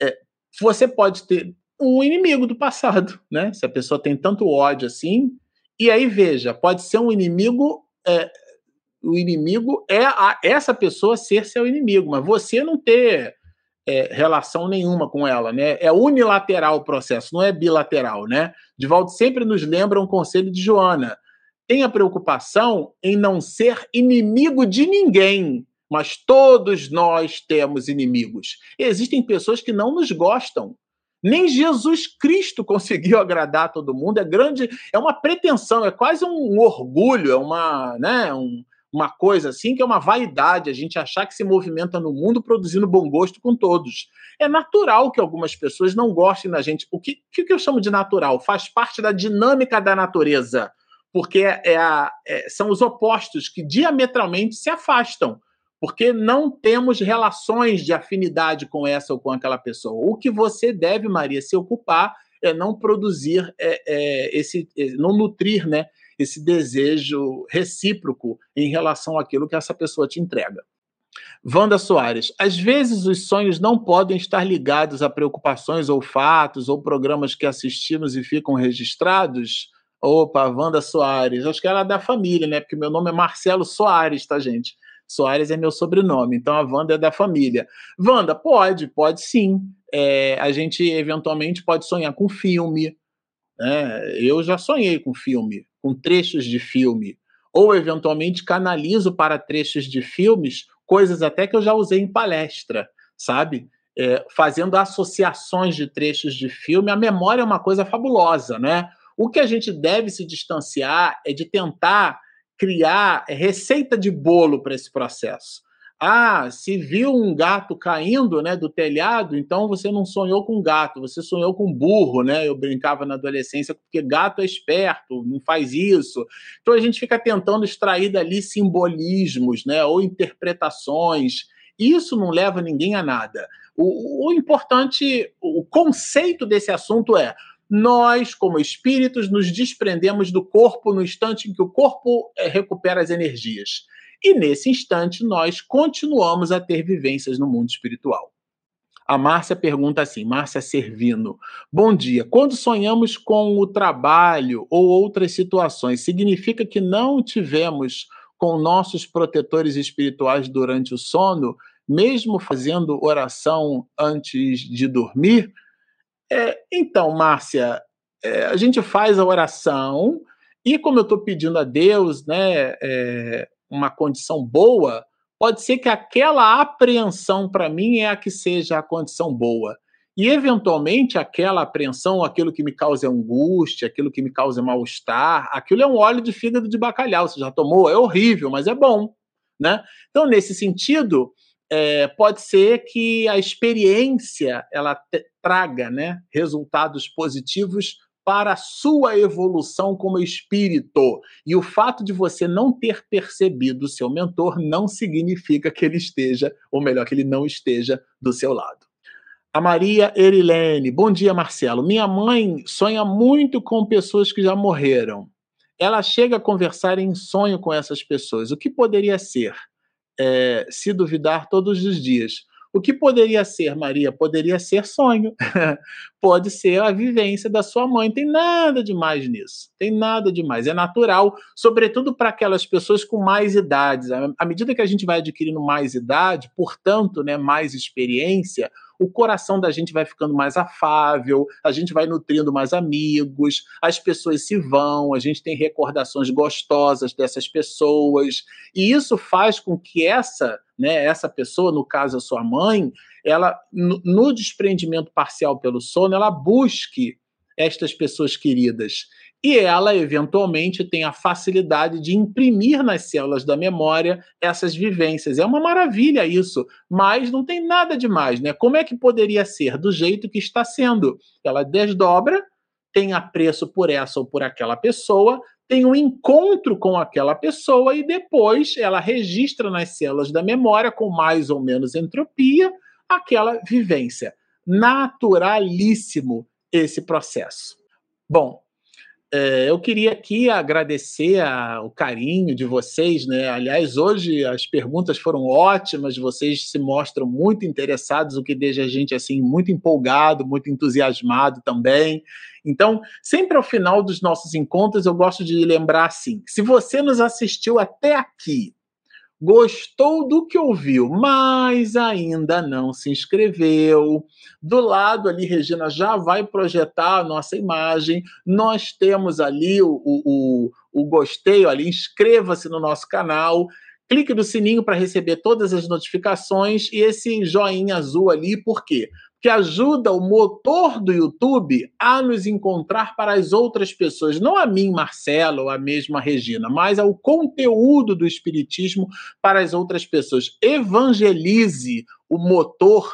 É, você pode ter um inimigo do passado, né? Se a pessoa tem tanto ódio assim, e aí veja, pode ser um inimigo. É, o inimigo é a, essa pessoa ser seu inimigo, mas você não ter é, relação nenhuma com ela, né? É unilateral o processo, não é bilateral, né? Divaldo sempre nos lembra um conselho de Joana. Tenha preocupação em não ser inimigo de ninguém, mas todos nós temos inimigos. Existem pessoas que não nos gostam. Nem Jesus Cristo conseguiu agradar todo mundo. É grande, é uma pretensão, é quase um orgulho, é uma, né, um, uma coisa assim que é uma vaidade, a gente achar que se movimenta no mundo produzindo bom gosto com todos. É natural que algumas pessoas não gostem da gente. O que, que eu chamo de natural? Faz parte da dinâmica da natureza, porque é a, é, são os opostos que diametralmente se afastam, porque não temos relações de afinidade com essa ou com aquela pessoa. O que você deve, Maria, se ocupar é não produzir é, é, esse, é, não nutrir, né, esse desejo recíproco em relação àquilo que essa pessoa te entrega. Wanda Soares, às vezes os sonhos não podem estar ligados a preocupações ou fatos ou programas que assistimos e ficam registrados. Opa, Wanda Soares, acho que ela é da família, né? Porque meu nome é Marcelo Soares, tá, gente? Soares é meu sobrenome, então a Wanda é da família. Wanda, pode, pode sim. É, a gente eventualmente pode sonhar com filme. Né? Eu já sonhei com filme com trechos de filme, ou eventualmente canalizo para trechos de filmes coisas até que eu já usei em palestra, sabe? É, fazendo associações de trechos de filme, a memória é uma coisa fabulosa, né? O que a gente deve se distanciar é de tentar criar receita de bolo para esse processo. Ah, se viu um gato caindo, né, do telhado, então você não sonhou com gato, você sonhou com burro, né? Eu brincava na adolescência porque gato é esperto, não faz isso. Então a gente fica tentando extrair dali simbolismos, né, ou interpretações. Isso não leva ninguém a nada. O, o importante, o conceito desse assunto é nós, como espíritos, nos desprendemos do corpo no instante em que o corpo é, recupera as energias. E nesse instante, nós continuamos a ter vivências no mundo espiritual. A Márcia pergunta assim, Márcia Servino. Bom dia. Quando sonhamos com o trabalho ou outras situações, significa que não tivemos com nossos protetores espirituais durante o sono, mesmo fazendo oração antes de dormir? É, então, Márcia, é, a gente faz a oração e como eu estou pedindo a Deus, né, é, uma condição boa, pode ser que aquela apreensão para mim é a que seja a condição boa. E, eventualmente, aquela apreensão, aquilo que me causa angústia, aquilo que me causa mal-estar, aquilo é um óleo de fígado de bacalhau. Você já tomou? É horrível, mas é bom. Né? Então, nesse sentido, é, pode ser que a experiência ela traga né, resultados positivos para a sua evolução como espírito. E o fato de você não ter percebido o seu mentor não significa que ele esteja, ou melhor, que ele não esteja do seu lado. A Maria Erilene. Bom dia, Marcelo. Minha mãe sonha muito com pessoas que já morreram. Ela chega a conversar em sonho com essas pessoas. O que poderia ser? É, se duvidar todos os dias. O que poderia ser, Maria? Poderia ser sonho. Pode ser a vivência da sua mãe. Tem nada demais nisso. Tem nada demais. É natural, sobretudo para aquelas pessoas com mais idades. À medida que a gente vai adquirindo mais idade, portanto, né, mais experiência, o coração da gente vai ficando mais afável, a gente vai nutrindo mais amigos, as pessoas se vão, a gente tem recordações gostosas dessas pessoas, e isso faz com que essa, né, essa pessoa, no caso a sua mãe, ela no, no desprendimento parcial pelo sono, ela busque estas pessoas queridas e ela eventualmente tem a facilidade de imprimir nas células da memória essas vivências. É uma maravilha isso, mas não tem nada demais, né? Como é que poderia ser do jeito que está sendo? Ela desdobra, tem apreço por essa ou por aquela pessoa, tem um encontro com aquela pessoa e depois ela registra nas células da memória com mais ou menos entropia aquela vivência. Naturalíssimo esse processo. Bom, é, eu queria aqui agradecer o carinho de vocês, né? Aliás, hoje as perguntas foram ótimas, vocês se mostram muito interessados, o que deixa a gente assim muito empolgado, muito entusiasmado também. Então, sempre ao final dos nossos encontros, eu gosto de lembrar assim: se você nos assistiu até aqui, gostou do que ouviu, mas ainda não se inscreveu. Do lado ali, Regina já vai projetar a nossa imagem. Nós temos ali o, o, o, o gostei ali, inscreva-se no nosso canal. Clique no sininho para receber todas as notificações e esse joinha azul ali, por quê? Que ajuda o motor do YouTube a nos encontrar para as outras pessoas, não a mim, Marcelo, ou a mesma Regina, mas ao conteúdo do Espiritismo para as outras pessoas. Evangelize o motor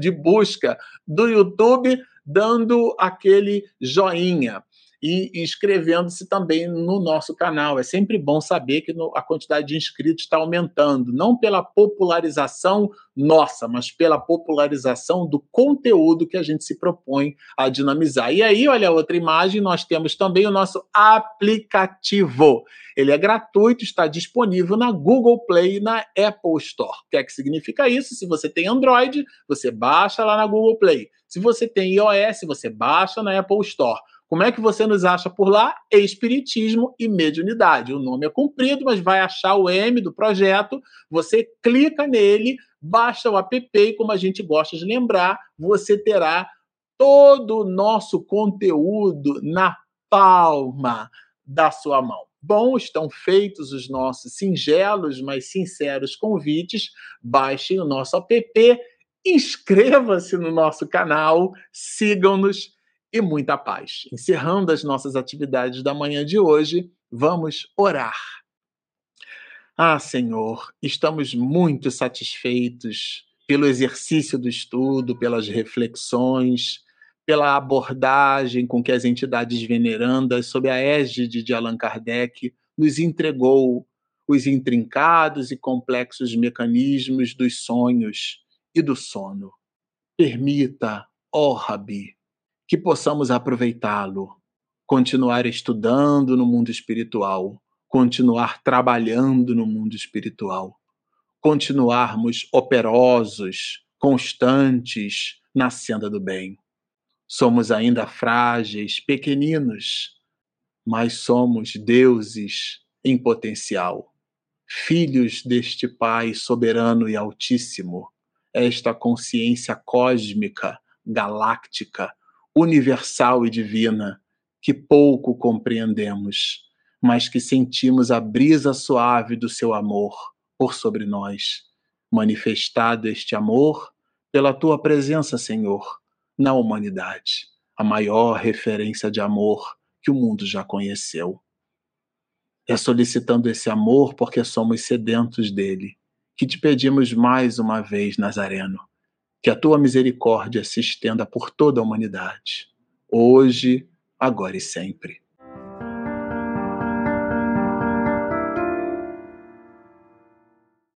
de busca do YouTube, dando aquele joinha e inscrevendo-se também no nosso canal. É sempre bom saber que a quantidade de inscritos está aumentando, não pela popularização nossa, mas pela popularização do conteúdo que a gente se propõe a dinamizar. E aí, olha outra imagem, nós temos também o nosso aplicativo. Ele é gratuito, está disponível na Google Play e na Apple Store. O que é que significa isso? Se você tem Android, você baixa lá na Google Play. Se você tem iOS, você baixa na Apple Store. Como é que você nos acha por lá? Espiritismo e Mediunidade. O nome é comprido, mas vai achar o M do projeto. Você clica nele, baixa o app e, como a gente gosta de lembrar, você terá todo o nosso conteúdo na palma da sua mão. Bom, estão feitos os nossos singelos, mas sinceros convites. Baixem o nosso app, inscreva-se no nosso canal, sigam-nos e muita paz. Encerrando as nossas atividades da manhã de hoje, vamos orar. Ah, Senhor, estamos muito satisfeitos pelo exercício do estudo, pelas reflexões, pela abordagem com que as entidades venerandas, sob a égide de Allan Kardec, nos entregou os intrincados e complexos mecanismos dos sonhos e do sono. Permita, ó Rabi, que possamos aproveitá-lo, continuar estudando no mundo espiritual, continuar trabalhando no mundo espiritual, continuarmos operosos, constantes na senda do bem. Somos ainda frágeis, pequeninos, mas somos deuses em potencial, filhos deste Pai soberano e altíssimo, esta consciência cósmica, galáctica, universal e divina que pouco compreendemos, mas que sentimos a brisa suave do seu amor por sobre nós. Manifestado este amor pela tua presença, Senhor, na humanidade, a maior referência de amor que o mundo já conheceu. É solicitando esse amor porque somos sedentos dele que te pedimos mais uma vez, Nazareno que a tua misericórdia se estenda por toda a humanidade, hoje, agora e sempre.